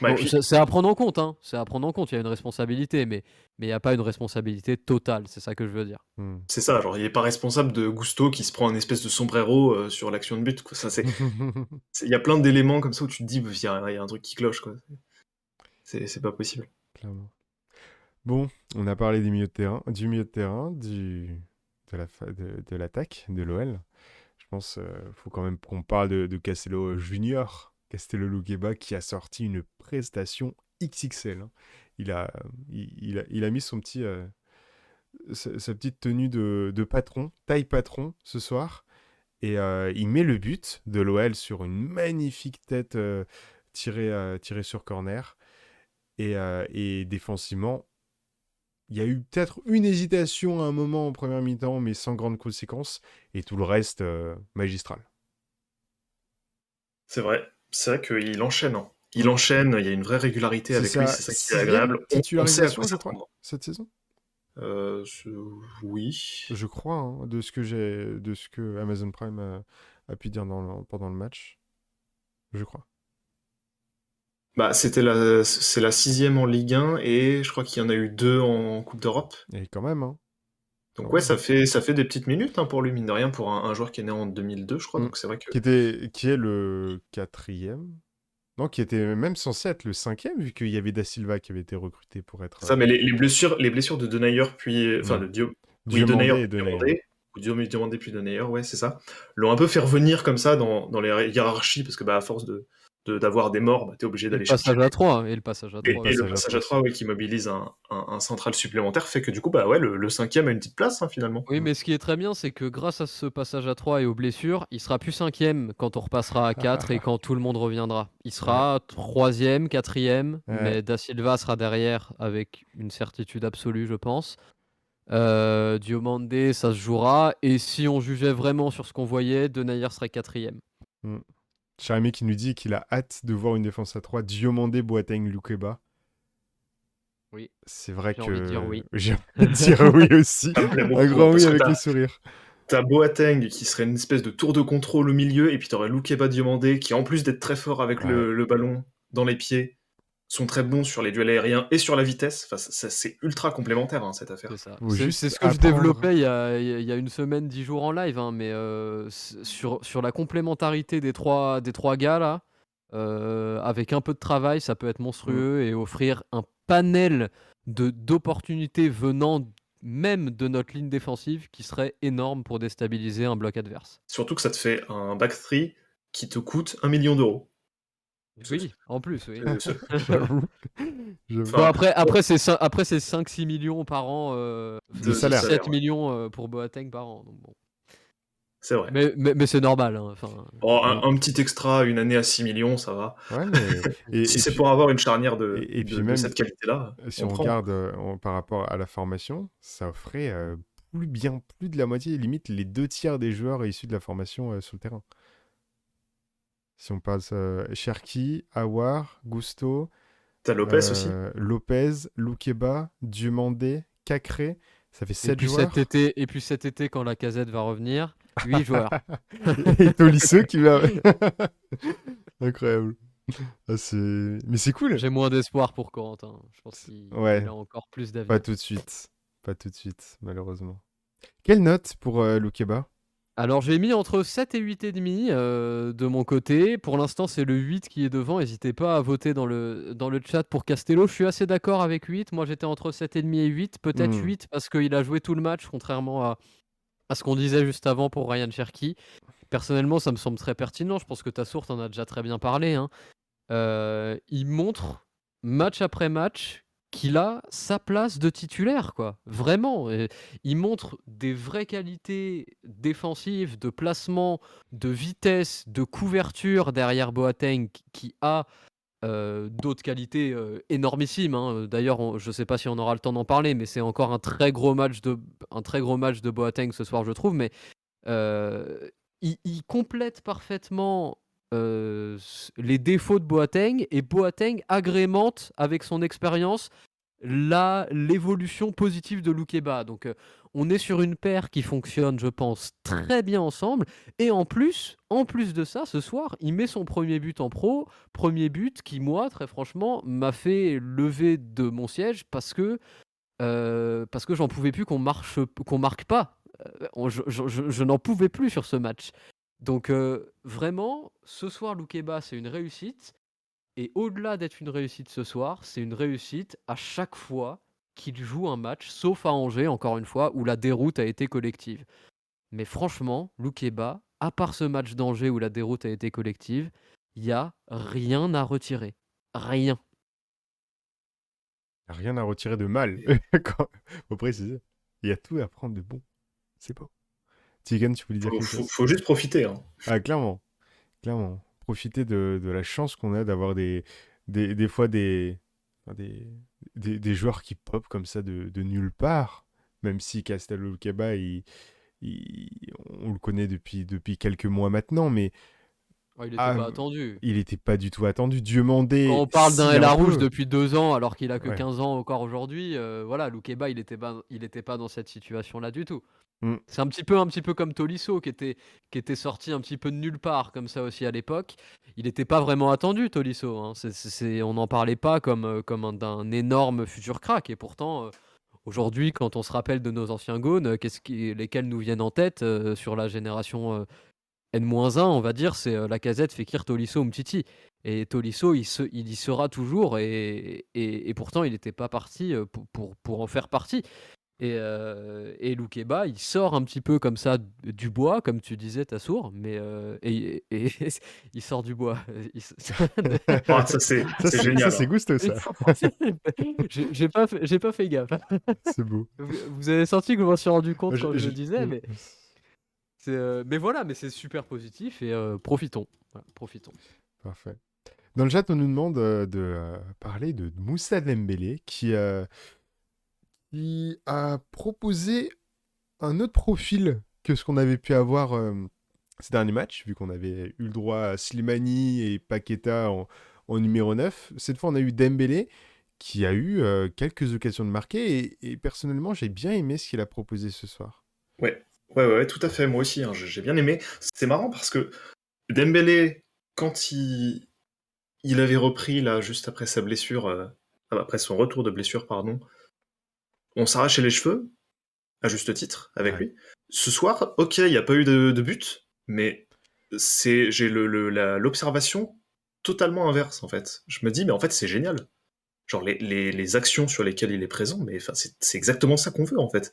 Bah, c'est à prendre en compte, hein. c'est à prendre en compte. Il y a une responsabilité, mais mais il n'y a pas une responsabilité totale. C'est ça que je veux dire. Hmm. C'est ça. Genre, il n'est pas responsable de Gusto qui se prend une espèce de sombrero euh, sur l'action de but. Ça, c'est. Il y a plein d'éléments comme ça où tu te dis, il y, a un truc qui cloche. Quoi. C'est pas possible. Clairement. Bon, on a parlé du milieu de terrain, du milieu de terrain, du de l'attaque de, de l'OL. pense qu'il faut quand même qu'on parle de, Castello Junior, Castello Luqueba, qui a sorti une prestation XXL. Hein. Il, a, il, a, il, a, mis son petit, sa, petite tenue de, patron, taille patron ce soir. Et il met le but de l'OL sur une magnifique tête tirée, tirée sur corner. Et, et défensivement, il y a eu peut-être une hésitation à un moment en première mi-temps, mais sans grande conséquence, et tout le reste euh, magistral. C'est vrai, c'est vrai qu'il enchaîne. Hein. Il enchaîne, il y a une vraie régularité avec lui, c'est ça qui est agréable. Titularisation, crois, cette saison? Euh, Oui. Je crois, hein, de ce que j'ai, de ce que Amazon Prime a, pu dire pendant le match. Je crois. Bah, c'était la, c'est la sixième en Ligue 1 et je crois qu'il y en a eu deux en Coupe d'Europe. Et quand même, hein. Donc ouais, ça fait, ça fait des petites minutes hein, pour lui, mine de rien, pour un, joueur qui est né en 2002, je crois. Mm. Donc c'est vrai que... Qui, était, qui est le quatrième Non, qui était même censé être le cinquième, vu qu'il y avait Da Silva qui avait été recruté pour être... Ça, mais les, blessures, les blessures de Denayer, puis... Enfin, mm. de Dio... Oui, Denayer, Denayer. Ou puis Denayer, ouais, c'est ça. L'ont un peu fait revenir comme ça dans, dans les hiérarchies, parce que bah, à force de d'avoir des morts, bah, tu es obligé d'aller chercher. Passage à 3, et le passage à 3. Et, le passage à 3, oui, qui mobilise un, un, central supplémentaire, fait que du coup, bah ouais, le, cinquième a une petite place hein, finalement. Oui, mais ce qui est très bien, c'est que grâce à ce passage à 3 et aux blessures, il sera plus cinquième quand on repassera à 4 et quand tout le monde reviendra. Il sera troisième, quatrième, mais Da Silva sera derrière avec une certitude absolue, je pense. Euh, Diomandé, ça se jouera. Et si on jugeait vraiment sur ce qu'on voyait, Denayer serait quatrième. Mm. Charmy qui nous dit qu'il a hâte de voir une défense à 3. Diomandé, Boateng, Lukeba. Oui. C'est vrai que. Envie de dire oui. J'ai envie de dire oui aussi. Un grand oui avec le sourire. T'as Boateng qui serait une espèce de tour de contrôle au milieu, et puis t'aurais Lukeba Diomandé qui, en plus d'être très fort avec le, ballon dans les pieds, sont très bons sur les duels aériens et sur la vitesse. Enfin, c'est ultra complémentaire hein, cette affaire. C'est ce que je développais il y, a, il y, a, une semaine, dix jours en live, hein, mais euh, sur, sur la complémentarité des trois, des trois gars là, euh, avec un peu de travail, ça peut être monstrueux mm. et offrir un panel d'opportunités venant même de notre ligne défensive qui serait énorme pour déstabiliser un bloc adverse. Surtout que ça te fait un back three qui te coûte un million d'euros. Oui, en plus, oui. après, après c'est 5-6 millions par an, euh, de salaire. 7 millions euh, pour Boateng par an. bon. C'est vrai. Mais, mais, c'est normal. Hein, oh, un, petit extra, une année à 6 millions, ça va. Ouais, mais... si c'est pour avoir une charnière de, et, puis même, cette qualité-là. Si on, regarde euh, par rapport à la formation, ça offrait plus, bien plus de la moitié, limite les deux tiers des joueurs issus de la formation sur le terrain. Si on passe euh, Cherki, Awar, Gusto. T'as Lopez aussi? Euh, Lopez, Loukeba, Dumandé, Cacré. Ça fait 7 joueurs. Cet été, et puis cet été, quand la casette va revenir, 8 joueurs. et Tolisso qui va. Incroyable. Ah, Mais c'est cool. J'ai moins d'espoir pour Corentin. Je pense qu'il a encore plus d'avenir. Pas tout de suite. Pas tout de suite, malheureusement. Quelle note pour euh, Loukeba alors j'ai mis entre 7 et 8 et demi euh, de mon côté. Pour l'instant, c'est le 8 qui est devant. N'hésitez pas à voter dans le, dans le chat pour Castello. Je suis assez d'accord avec 8. Moi, j'étais entre 7 et demi et 8. Peut-être 8 hmm. parce qu'il a joué tout le match, contrairement à, à ce qu'on disait juste avant pour Ryan Cherky. Personnellement, ça me semble très pertinent. Je pense que ta source en a déjà très bien parlé. Hein. Euh, il montre match après match qu'il a sa place de titulaire, quoi. Vraiment. il montre des vraies qualités défensives, de placement, de vitesse, de couverture derrière Boateng, qui a euh, d'autres qualités euh, énormissimes. Hein. D'ailleurs, je ne sais pas si on aura le temps d'en parler, mais c'est encore un très gros match de, un très gros match de Boateng ce soir, je trouve. Mais euh, il, complète parfaitement les défauts de Boateng et Boateng agrémente avec son expérience l'évolution positive de Loukeba. Donc on est sur une paire qui fonctionne, je pense, très bien ensemble. Et en plus, en plus de ça, ce soir, il met son premier but en pro. Premier but qui, moi, très franchement, m'a fait lever de mon siège parce que, parce que j'en pouvais plus qu'on marche qu'on marque pas. je, je n'en pouvais plus sur ce match. Donc vraiment, ce soir, Loukeba, c'est une réussite. Et au-delà d'être une réussite ce soir, c'est une réussite à chaque fois qu'il joue un match, sauf à Angers, encore une fois, où la déroute a été collective. Mais franchement, Loukeba, à part ce match d'Angers où la déroute a été collective, il y a rien à retirer. Rien. Rien à retirer de mal. Faut préciser. Il y a tout à prendre de bon. C'est beau. Tigan, tu voulais dire quelque chose faut juste profiter. Hein. Ah, clairement. Clairement. Profiter de, la chance qu'on a d'avoir des, des, fois des, des, des, joueurs qui pop comme ça de, de nulle part. Même si Castello Keba, il, on le connaît depuis, depuis quelques mois maintenant, mais il n'était ah, pas attendu. Il n'était pas du tout attendu. Dieu mandé. Quand on parle d'un La Rouge depuis deux ans, alors qu'il a que 15 ans encore aujourd'hui, euh, voilà, Loukeba, il n'était pas, il était pas dans cette situation-là du tout. Mm. C'est un petit peu, un petit peu comme Tolisso qui était, qui était sorti un petit peu de nulle part comme ça aussi à l'époque. Il n'était pas vraiment attendu, Tolisso. Hein. on n'en parlait pas comme, euh, comme d'un énorme futur crack. Et pourtant, euh, aujourd'hui, quand on se rappelle de nos anciens Gaunes, qu'est-ce qui, lesquels nous viennent en tête sur la génération N-1, on va dire, c'est la casette Fekir, Tolisso, Mtiti. Et Tolisso, il, il y sera toujours, et, et, pourtant, il n'était pas parti pour, pour, en faire partie. Et, euh, et Loukeba, il sort un petit peu comme ça du bois, comme tu disais, Tassour, mais et, il sort du bois. Ah, ça, c'est génial. Ça, c'est goûteux, ça. J'ai pas, fait, pas fait gaffe. C'est beau. Vous, avez senti que je m'en suis rendu compte quand je, le disais, mais. Euh, mais voilà, mais c'est super positif et euh, profitons. profitons. Parfait. Dans le chat, on nous demande euh, de parler de Moussa Dembélé qui, qui, a proposé un autre profil que ce qu'on avait pu avoir ces derniers matchs, vu qu'on avait eu le droit à Slimani et Paqueta en, numéro 9. Cette fois, on a eu Dembélé qui a eu quelques occasions de marquer et, personnellement, j'ai bien aimé ce qu'il a proposé ce soir. Ouais, Ouais, ouais, tout à fait, moi aussi, hein, j'ai bien aimé. C'est marrant parce que Dembélé, quand il, il avait repris, là, juste après sa blessure, euh, après son retour de blessure, pardon, on s'arrachait les cheveux, à juste titre, avec lui. Ce soir, ok, il n'y a pas eu de, but, mais c'est j'ai l'observation totalement inverse, en fait. Je me dis, mais en fait, c'est génial. Genre, les, les, actions sur lesquelles il est présent, mais c'est exactement ça qu'on veut, en fait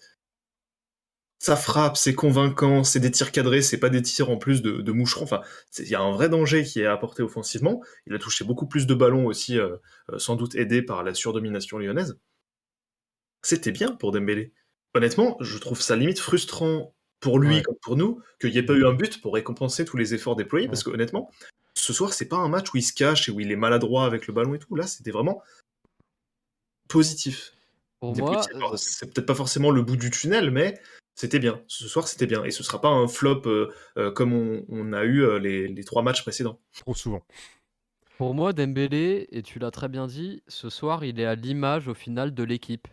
ça frappe, c'est convaincant, c'est des tirs cadrés, c'est pas des tirs en plus de, de moucherons. Enfin, il y a un vrai danger qui est apporté offensivement. Il a touché beaucoup plus de ballons aussi, euh, euh, sans doute aidé par la surdomination lyonnaise. C'était bien pour Dembélé. Honnêtement, je trouve ça limite frustrant pour lui comme pour nous qu'il n'y ait pas eu un but pour récompenser tous les efforts déployés, parce que honnêtement, ce soir, c'est pas un match où il se cache et où il est maladroit avec le ballon et tout. Là, c'était vraiment positif. Pour moi, c'est peut-être pas forcément le bout du tunnel, mais c'était bien. Ce soir, c'était bien. Et ce sera pas un flop euh, euh, comme on, a eu euh, les, trois matchs précédents. Trop souvent. Pour moi, Dembélé, et tu l'as très bien dit, ce soir, il est à l'image au final de l'équipe.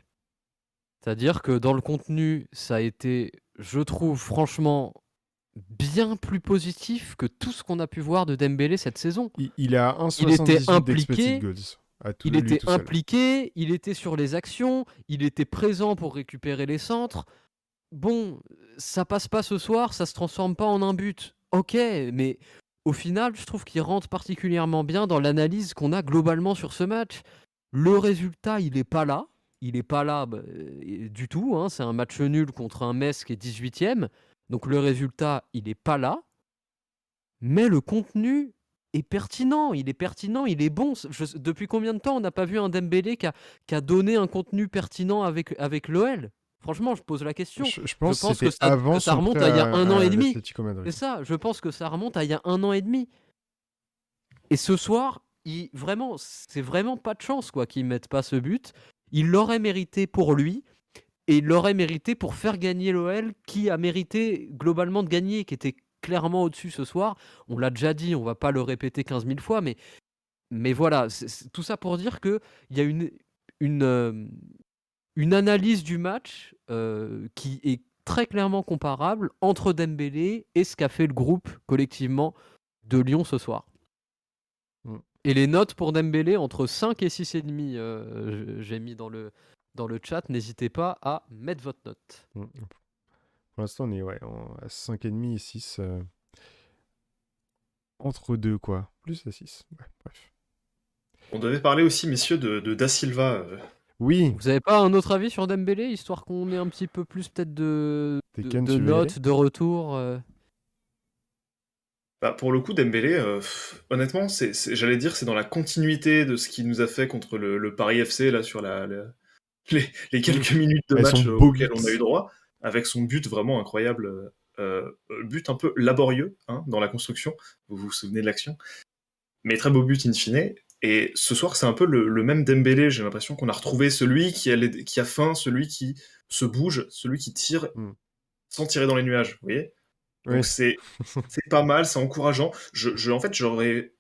C'est-à-dire que dans le contenu, ça a été, je trouve, franchement, bien plus positif que tout ce qu'on a pu voir de Dembélé cette saison. Il, a un il était impliqué. il était impliqué, il était sur les actions, il était présent pour récupérer les centres bon, ça passe pas ce soir, ça se transforme pas en un but. Ok, mais au final, je trouve qu'il rentre particulièrement bien dans l'analyse qu'on a globalement sur ce match. Le résultat, il est pas là. Il est pas là bah, euh, du tout. Hein. C'est un match nul contre un Metz qui est 18ème. Donc le résultat, il est pas là. Mais le contenu est pertinent. Il est pertinent, il est bon. depuis combien de temps on n'a pas vu un Dembélé qui a, qui a, donné un contenu pertinent avec, avec l'OL Franchement, je pose la question. Je, pense, que, ça, remonte à il y a un an et demi. C'est ça, je pense que ça remonte à il y a un an et demi. Et ce soir, il, vraiment, c'est vraiment pas de chance quoi qu'il mette pas ce but. Il l'aurait mérité pour lui et il l'aurait mérité pour faire gagner l'OL qui a mérité globalement de gagner, qui était clairement au-dessus ce soir. On l'a déjà dit, on va pas le répéter 15 000 fois, mais, voilà, tout ça pour dire qu'il y a une, une, euh, analyse du match euh, qui est très clairement comparable entre Dembélé et ce qu'a fait le groupe collectivement de Lyon ce soir. Et les notes pour Dembélé entre 5 et 6,5, euh, j'ai mis dans le, dans le chat. N'hésitez pas à mettre votre note. Mm. Pour l'instant, on est ouais, à 5,5 et 6. Euh, entre deux, quoi. Plus à 6. bref. On devait parler aussi, messieurs, de, de Da Silva oui. Vous avez pas un autre avis sur Dembélé, histoire qu'on ait un petit peu plus peut-être de, de, notes, de retour euh Bah, pour le coup, Dembélé, euh, honnêtement, c'est, j'allais dire, c'est dans la continuité de ce qu'il nous a fait contre le, Paris FC là sur la, les, quelques minutes de match auxquelles on a eu droit, avec son but vraiment incroyable, euh, but un peu laborieux hein, dans la construction. Vous vous souvenez de l'action, mais très beau but in fine. Et ce soir, c'est un peu le, même Dembélé. J'ai l'impression qu'on a retrouvé celui qui a, qui a faim, celui qui se bouge, celui qui tire hmm. sans tirer dans les nuages. Vous voyez donc c'est pas mal, c'est encourageant. Je, en fait, j'aurais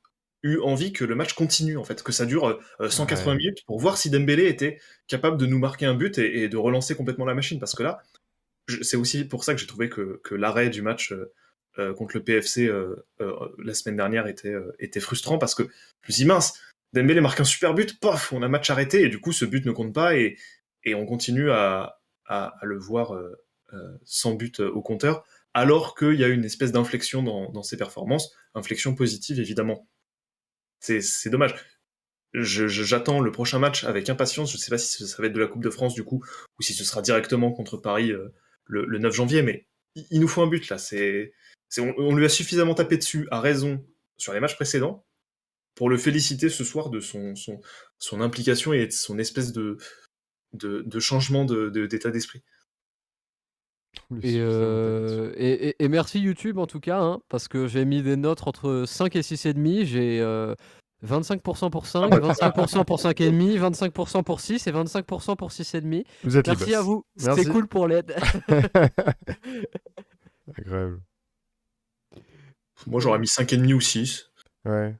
eu envie que le match continue, en fait, que ça dure 180 euh, minutes pour voir si Dembélé était capable de nous marquer un but et, de relancer complètement la machine. Parce que là, c'est aussi pour ça que j'ai trouvé que, l'arrêt du match euh, euh, contre le PFC la semaine dernière était, était frustrant parce que je me suis dit, mince, Dembélé marque un super but, pof, on a match arrêté et du coup ce but ne compte pas et, et on continue à, à, à le voir sans but au compteur alors qu'il y a une espèce d'inflexion dans, ses performances, inflexion positive évidemment. C'est dommage. J'attends le prochain match avec impatience. Je ne sais pas si ça va être de la Coupe de France du coup, ou si ce sera directement contre Paris euh, le, 9 janvier, mais il, nous faut un but là. C'est on, lui a suffisamment tapé dessus à raison sur les matchs précédents pour le féliciter ce soir de son, implication et de son espèce de, de, changement d'état d'esprit. Euh, et, et, merci YouTube en tout cas, hein, parce que j'ai mis des notes entre 5 et 6,5. J'ai 25% pour 5, 25% pour 5,5, 25% pour 6 et 25% pour 6,5. Vous êtes Merci à vous, c'était cool pour l'aide. Agréable. Moi j'aurais mis 5,5 ou 6. Ouais.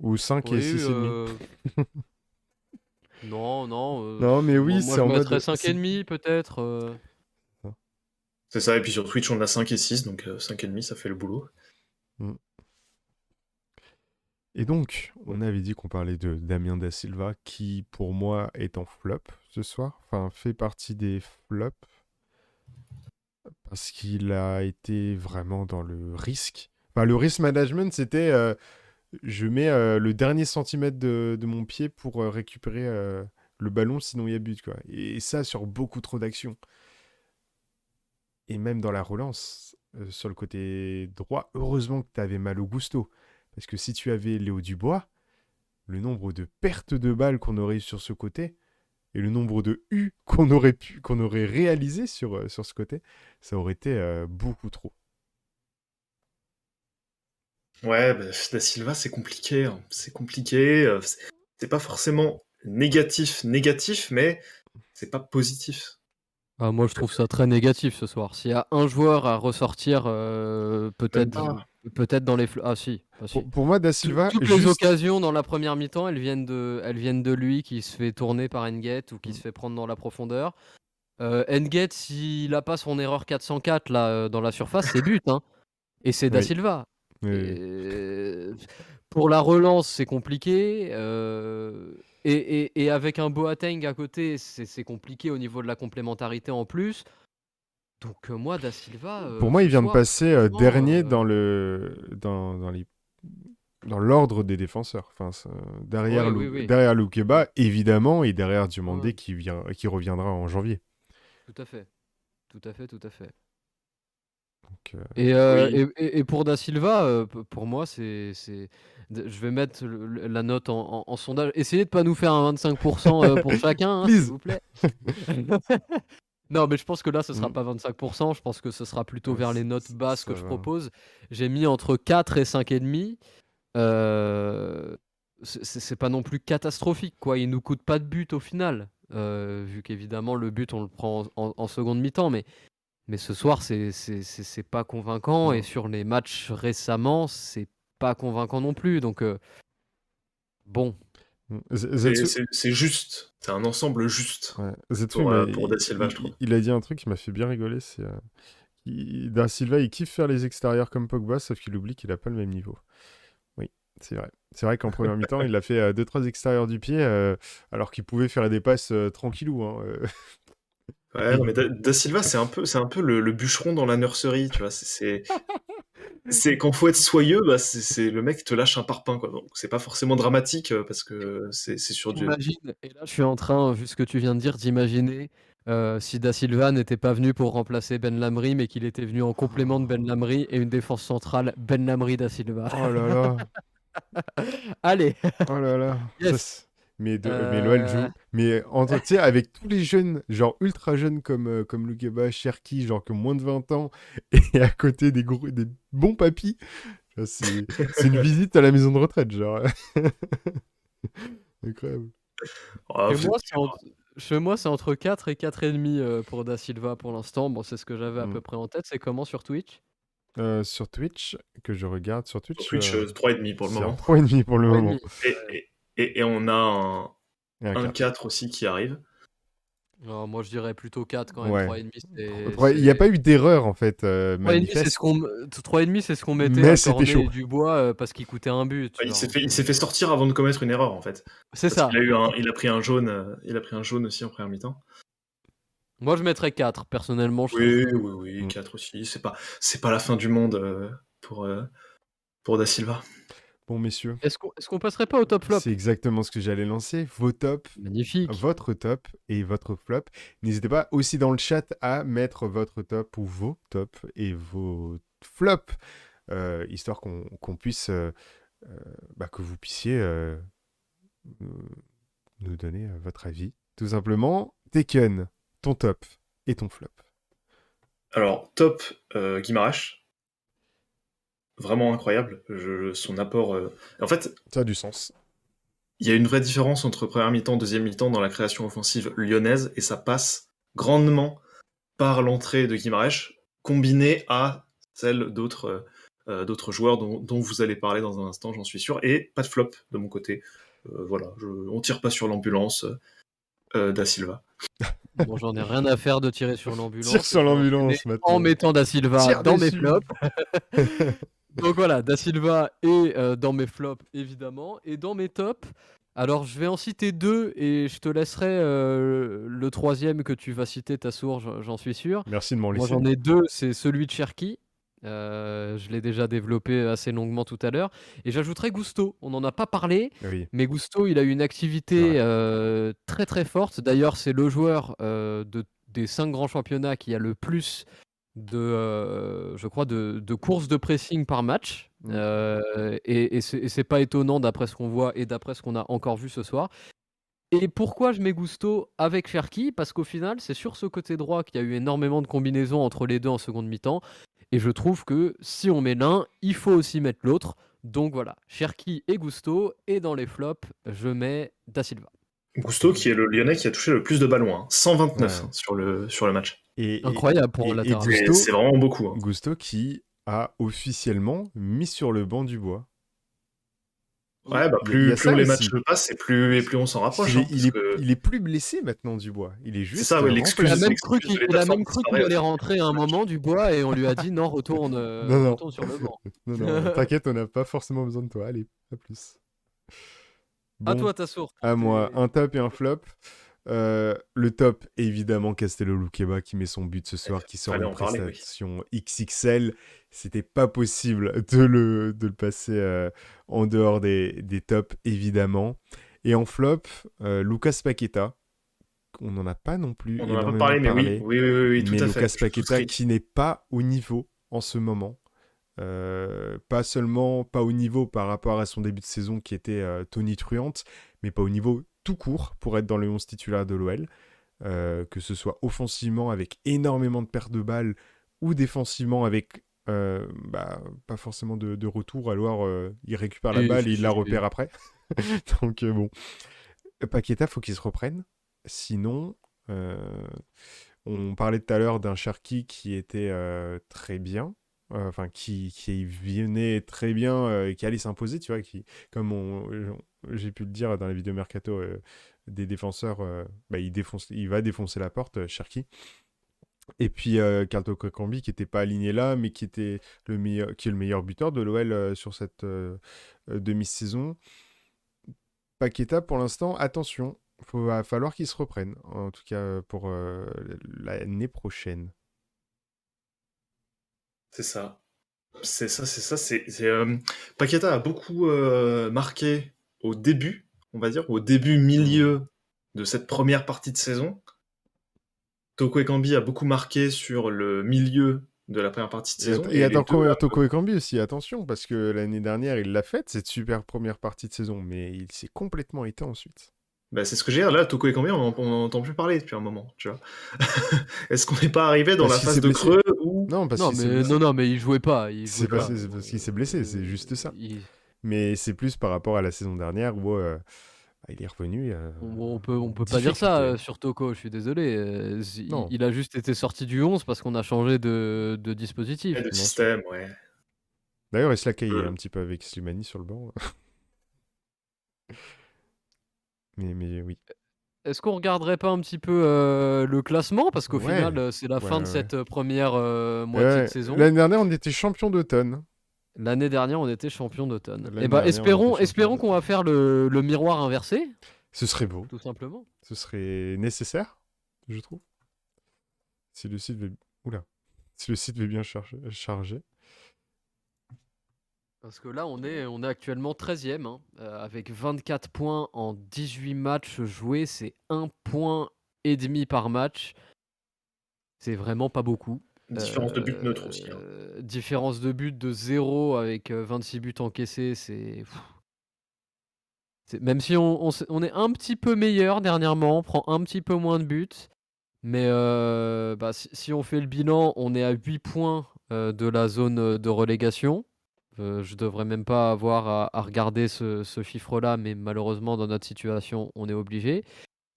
Ou 5 et 6,5. Euh... non, non. Euh, non, mais oui, c'est en mode. 5,5 peut-être. C'est ça, et puis sur Twitch, on a 5 et 6, donc 5,5, euh, ça fait le boulot. Mm. Et donc, on avait dit qu'on parlait de Damien Da Silva, qui pour moi est en flop ce soir, enfin fait partie des flops, parce qu'il a été vraiment dans le risque. Enfin, le risk management, c'était euh, je mets euh, le dernier centimètre de, mon pied pour récupérer le ballon, sinon il y a but. Quoi. Et ça sur beaucoup trop d'actions et même dans la relance, euh, sur le côté droit, heureusement que tu avais mal au gusto. Parce que si tu avais Léo Dubois, le nombre de pertes de balles qu'on aurait eu sur ce côté, et le nombre de U qu'on aurait pu, aurait réalisé sur, euh, sur ce côté, ça aurait été euh, beaucoup trop. Ouais, bah, Silva, c'est compliqué. Hein. C'est compliqué. C'est pas forcément négatif, négatif, mais c'est pas positif. Ah, moi, je trouve ça très négatif ce soir. S'il y a un joueur à ressortir, euh, peut-être peut-être dans les... Ah si, ah, Pour, moi, Da Silva... Toutes les occasions dans la première mi-temps, elles viennent, de... elles viennent de lui qui se fait tourner par Enget ou qui mm. se fait prendre dans la profondeur. Euh, s'il n'a pas son erreur 404 là, euh, dans la surface, c'est but. Hein. Et c'est Da Silva. Pour la relance, c'est compliqué. Euh... Et, avec un Boateng à côté, c'est compliqué au niveau de la complémentarité en plus. Donc euh, moi, Da Silva. Euh, Pour moi, il vient de passer euh, dernier dans le dans, dans les dans l'ordre des défenseurs. Enfin, derrière, derrière Loukeba, évidemment, et derrière Diomandé qui, vient, qui reviendra en janvier. Tout à fait. Tout à fait, tout à fait. Et, et, pour Da Silva, pour moi, c'est je vais mettre la note en, sondage. Essayez de pas nous faire un 25% euh, pour chacun, hein, s'il vous plaît. non, mais je pense que là, ce sera mm. pas 25%. Je pense que ce sera plutôt vers les notes basses que je propose. J'ai mis entre 4 et 5,5. Euh, c'est pas non plus catastrophique, quoi. Il nous coûte pas de but au final. Euh, vu qu'évidemment, le but, on le prend en, seconde mi-temps. Mais, mais ce soir, c'est pas convaincant. Et sur les matchs récemment, c'est pas convaincant non plus. Donc, euh, bon. C'est juste. C'est un ensemble juste. pour, euh, Da Silva, je trouve. Il a dit un truc qui m'a fait bien rigoler. C'est. Euh, Da Silva, il kiffe faire les extérieurs comme Pogba, sauf qu'il oublie qu'il a pas le même niveau. Oui, c'est vrai. C'est vrai qu'en première mi-temps, il a fait 2-3 extérieurs du pied, alors qu'il pouvait faire des passes tranquillou. Hein, ouais, mais da, Silva, c'est un peu, c'est un peu le, le, bûcheron dans la nurserie, tu vois. C'est, c'est quand faut être soyeux, bah, c'est le mec qui te lâche un parpaing. Quoi. Donc c'est pas forcément dramatique euh, parce que c'est sur du. et là je suis en train, vu ce que tu viens de dire, d'imaginer si Da Silva n'était pas venu pour remplacer Ben Lamry, mais qu'il était venu en complément de Ben Lamry et une défense centrale Ben Lamry Da Silva. Oh là là. Allez. Oh là là. Mais, de, mais l'OL joue. Mais en avec tous les jeunes, genre ultra jeunes comme, euh, comme Lukeba, Cherki, genre que moins de 20 ans, et à côté des, gros, des bons papis, c'est une visite à la maison de retraite, genre. Incroyable. Oh, chez moi, c'est entre 4 et 4,5 euh, pour Da Silva pour l'instant. Bon, c'est ce que j'avais à mm. peu près en tête. C'est comment sur Twitch? Euh, sur Twitch, que je regarde sur Twitch. Sur Twitch, 3,5 pour le moment. 3,5 pour le moment. Et, et, et, on a un, un 4 aussi qui arrive moi, je dirais plutôt 4 quand même. 3,5, Il n'y a pas eu d'erreur en fait. Euh, 3,5, c'est ce qu'on mettait à chaud. du bois euh, parce qu'il coûtait un but. il s'est fait, fait, sortir avant de commettre une erreur en fait. C'est ça. Il a, eu un, il a pris un jaune, euh, il a pris un jaune aussi en première mi-temps. Moi, je mettrais 4 personnellement. Je oui, oui, oui, 4 aussi. C'est pas, c'est pas la fin du monde euh, pour, pour Da Silva. Bon, messieurs. Est-ce qu'on passerait pas au top flop? C'est exactement ce que j'allais lancer. Vos tops. Magnifique. Votre top et votre flop. N'hésitez pas aussi dans le chat à mettre votre top ou vos tops et vos flops, euh, histoire qu'on puisse. Euh, euh, bah, que vous puissiez nous donner votre avis. Tout simplement, Taken, ton top et ton flop. Alors, top Guimaraes vraiment incroyable. son apport. Euh, en fait. Ça a du sens. Il y a une vraie différence entre première mi-temps, deuxième mi-temps dans la création offensive lyonnaise, et ça passe grandement par l'entrée de Guimaraes, combinée à celle d'autres euh, d'autres joueurs dont, vous allez parler dans un instant, j'en suis sûr, et pas de flop de mon côté. Euh, voilà, je, on tire pas sur l'ambulance Da Silva. Bon, j'en ai rien à faire de tirer sur l'ambulance. Tire sur l'ambulance maintenant. En mettant Da Silva dans mes flops. Donc voilà, Da Silva est euh, dans mes flops évidemment et dans mes tops. Alors je vais en citer deux et je te laisserai euh, le troisième que tu vas citer, ta source, j'en suis sûr. Merci de m'en laisser. Moi j'en ai deux, c'est celui de Cherki. Euh, je l'ai déjà développé assez longuement tout à l'heure. Et j'ajouterai Gusto. On n'en a pas parlé, mais Gusto, il a eu une activité très très forte. D'ailleurs, c'est le joueur de, des cinq grands championnats qui a le plus de, euh, je crois, de, de courses de pressing par match. Euh, et, et c'est pas étonnant d'après ce qu'on voit et d'après ce qu'on a encore vu ce soir. Et pourquoi je mets Gusto avec Cherki? Parce qu'au final, c'est sur ce côté droit qu'il y a eu énormément de combinaisons entre les deux en seconde mi-temps. Et je trouve que si on met l'un, il faut aussi mettre l'autre. Donc voilà, Cherki et Gusto. Et dans les flops, je mets Da Silva. Gusto qui est le Lyonnais qui a touché le plus de ballons, 129 hein, sur, le, sur le match. Incroyable pour la C'est vraiment beaucoup. Hein. Gusto qui a officiellement mis sur le banc du bois. Ouais, bah plus, plus les matchs passent et plus, et plus on s'en rapproche. Hein, il, est, il, est, plus blessé maintenant du bois. Il est juste. ça, ouais, l'excuse. Il a même cru qu'il allait rentrer à un moment du bois et on lui a dit non, retourne, euh, non, retourne sur le banc. non, non, t'inquiète, on n'a pas forcément besoin de toi. Allez, à plus. À toi, ta source. À moi, un top et un flop. Euh, le top, évidemment, Castello Luqueba qui met son but ce soir, qui sort une prestation XXL. C'était pas possible de le, de le passer euh, en dehors des, des, tops, évidemment. Et en flop, euh, Lucas Paqueta. On n'en a pas non plus. On en a pas parlé, mais oui, oui, oui, oui, tout mais à Lucas Paqueta qui n'est pas au niveau en ce moment. Pas seulement pas au niveau par rapport à son début de saison qui était Tony Truante, mais pas au niveau tout court pour être dans le 11 titulaire de l'OL. Euh, que ce soit offensivement avec énormément de pertes de balles ou défensivement avec euh, bah, pas forcément de, retour, alors euh, il récupère la balle et il la repère après. Donc bon, Paqueta, faut qu'il se reprenne. Sinon, on parlait tout à l'heure d'un Cherki qui était très bien. Enfin, qui, qui venait très bien et qui allait s'imposer, tu vois, qui, comme on, j'ai pu le dire dans la vidéo Mercato euh, des défenseurs, euh, bah, il, va défoncer la porte, euh, Cherki. Et puis euh, Carlto qui n'était pas aligné là, mais qui, était le meilleur, qui est le meilleur buteur de l'OL sur cette demi-saison. Paqueta, pour l'instant, attention, il va falloir qu'il se reprenne, en tout cas pour l'année prochaine. C'est ça. C'est ça, c'est ça. C'est, Paqueta a beaucoup marqué au début, on va dire, au début, milieu de cette première partie de saison. Toko Ekambi a beaucoup marqué sur le milieu de la première partie de saison. Et, et attends, deux, Toko Ekambi aussi, attention, parce que l'année dernière, il l'a faite, cette super première partie de saison, mais il s'est complètement éteint ensuite. Bah, c'est ce que j'ai dire. Là, Toko Ekambi, on n'en entend plus parler depuis un moment. Tu vois Est-ce qu'on n'est pas arrivé dans la phase de creux. Non, parce non, mais, non, non, mais il jouait pas. C'est parce qu'il s'est blessé, c'est juste ça. Mais c'est plus par rapport à la saison dernière où euh, bah, il est revenu. Euh, on, peut, on peut pas dire ça euh, sur Toko, je suis désolé. Il, a juste été sorti du 11 parce qu'on a changé de, de dispositif. Et de système, ouais. D'ailleurs, il se l'a un petit peu avec Slimani sur le banc. mais, mais oui. Est-ce qu'on regarderait pas un petit peu le classement? Parce qu'au final, c'est la fin de cette première moitié de saison. L'année dernière, on était champion d'automne. L'année dernière, on était champion d'automne. Et eh bah, ben, espérons, espérons qu'on va faire le, le, miroir inversé. Ce serait beau. Tout simplement. Ce serait nécessaire, je trouve. Si le site veut, Oula. Si le site veut bien charger. Parce que là, on est, on est actuellement 13e, hein, euh, avec 24 points en 18 matchs joués. C'est 1 point et demi par match. C'est vraiment pas beaucoup. Différence de but neutre aussi. Hein. Euh, différence de but de 0 avec 26 euh, buts encaissés, c'est. Même si on, on, est un petit peu meilleur dernièrement, on prend un petit peu moins de buts. Mais euh, bah, si, on fait le bilan, on est à 8 points de la zone de relégation. Je devrais même pas avoir à, à regarder ce, ce chiffre-là, mais malheureusement, dans notre situation, on est obligé.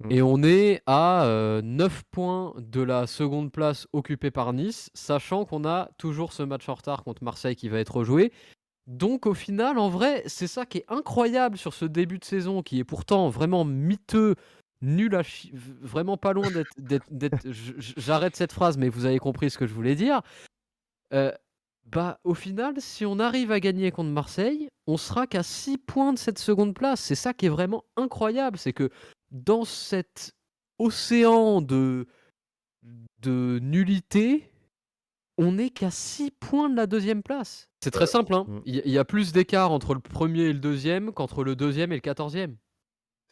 Mmh. Et on est à 9 points de la seconde place occupée par Nice, sachant qu'on a toujours ce match en retard contre Marseille qui va être joué. Donc au final, en vrai, c'est ça qui est incroyable sur ce début de saison, qui est pourtant vraiment miteux, nul à vraiment pas loin d'être... J'arrête cette phrase, mais vous avez compris ce que je voulais dire. Bah au final, si on arrive à gagner contre Marseille, on sera qu'à 6 points de cette seconde place. C'est ça qui est vraiment incroyable, c'est que dans cet océan de, de nullité, on n'est qu'à 6 points de la deuxième place. C'est très simple, hein. Mm. il y, a plus d'écart entre le premier et le deuxième qu'entre le deuxième et le quatorzième.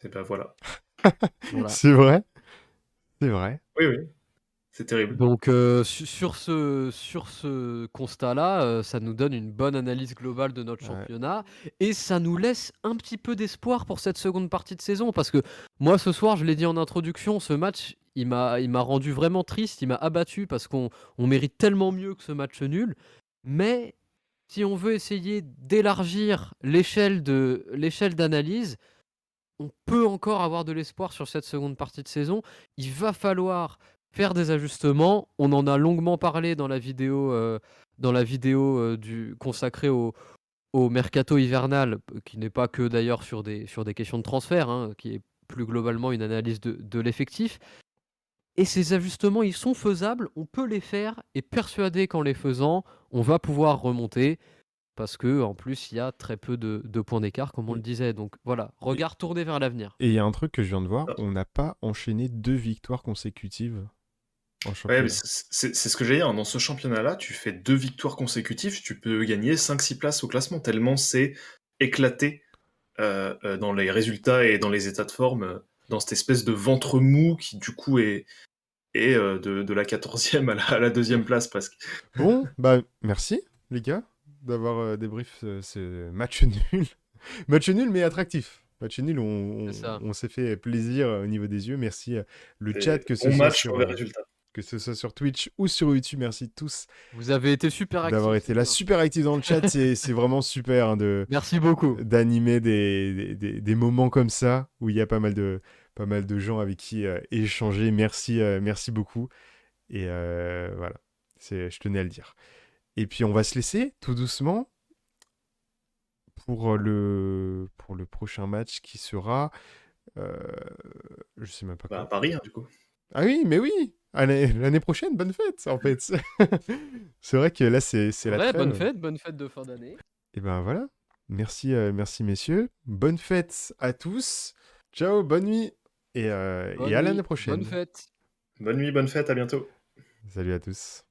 Et ben voilà. voilà. C'est vrai. C'est vrai. Oui, oui. C'est terrible. Donc euh, sur ce, sur ce constat-là, euh, ça nous donne une bonne analyse globale de notre championnat et ça nous laisse un petit peu d'espoir pour cette seconde partie de saison parce que moi ce soir, je l'ai dit en introduction, ce match, il m'a, il m'a rendu vraiment triste, il m'a abattu parce qu'on on mérite tellement mieux que ce match nul. Mais si on veut essayer d'élargir l'échelle de l'échelle d'analyse, on peut encore avoir de l'espoir sur cette seconde partie de saison. Il va falloir faire des ajustements. On en a longuement parlé dans la vidéo, euh, dans la vidéo euh, consacrée au, mercato hivernal, qui n'est pas que d'ailleurs sur des, questions de transfert, hein, qui est plus globalement une analyse de, l'effectif. Et ces ajustements, ils sont faisables, on peut les faire, et persuadé qu'en les faisant, on va pouvoir remonter, parce que en plus, il y a très peu de points d'écart, comme on le disait. Donc voilà, regard tourné vers l'avenir. Et il y a un truc que je viens de voir, on n'a pas enchaîné deux victoires consécutives c'est ce que j'ai dit. Hein. Dans ce championnat-là, tu fais deux victoires consécutives, tu peux gagner 5-6 places au classement, tellement c'est éclaté euh, euh, dans les résultats et dans les états de forme, euh, dans cette espèce de ventre mou qui, du coup, est, est de, la 14e à la, à la, deuxième place presque. Bon, bah merci, les gars, d'avoir débrief ce match nul. match nul, mais attractif. Match nul, on, on, s'est fait plaisir au niveau des yeux. Merci le chat que ce soit sur, les résultats que ce soit sur Twitch ou sur YouTube. Merci tous. Vous avez été super actifs. D'avoir été là, super actifs dans le chat. c'est vraiment super hein, de. Merci beaucoup. D'animer des, des, des, moments comme ça où il y a pas mal de, pas mal de gens avec qui euh, échanger. Merci, euh, merci beaucoup. Et euh, voilà, je tenais à le dire. Et puis on va se laisser tout doucement pour le, pour le prochain match qui sera. je sais même pas. Bah, à Paris, hein, du coup. Ah oui, mais oui, L'année prochaine, bonne fête, en fait. c'est vrai que là, c'est la Ouais, bonne fête, bonne fête de fin d'année. Et ben voilà. Merci, euh, merci messieurs. Bonne fête à tous. Ciao, bonne nuit. Et, euh, et à l'année prochaine. Bonne fête. Bonne nuit, bonne fête, à bientôt. Salut à tous.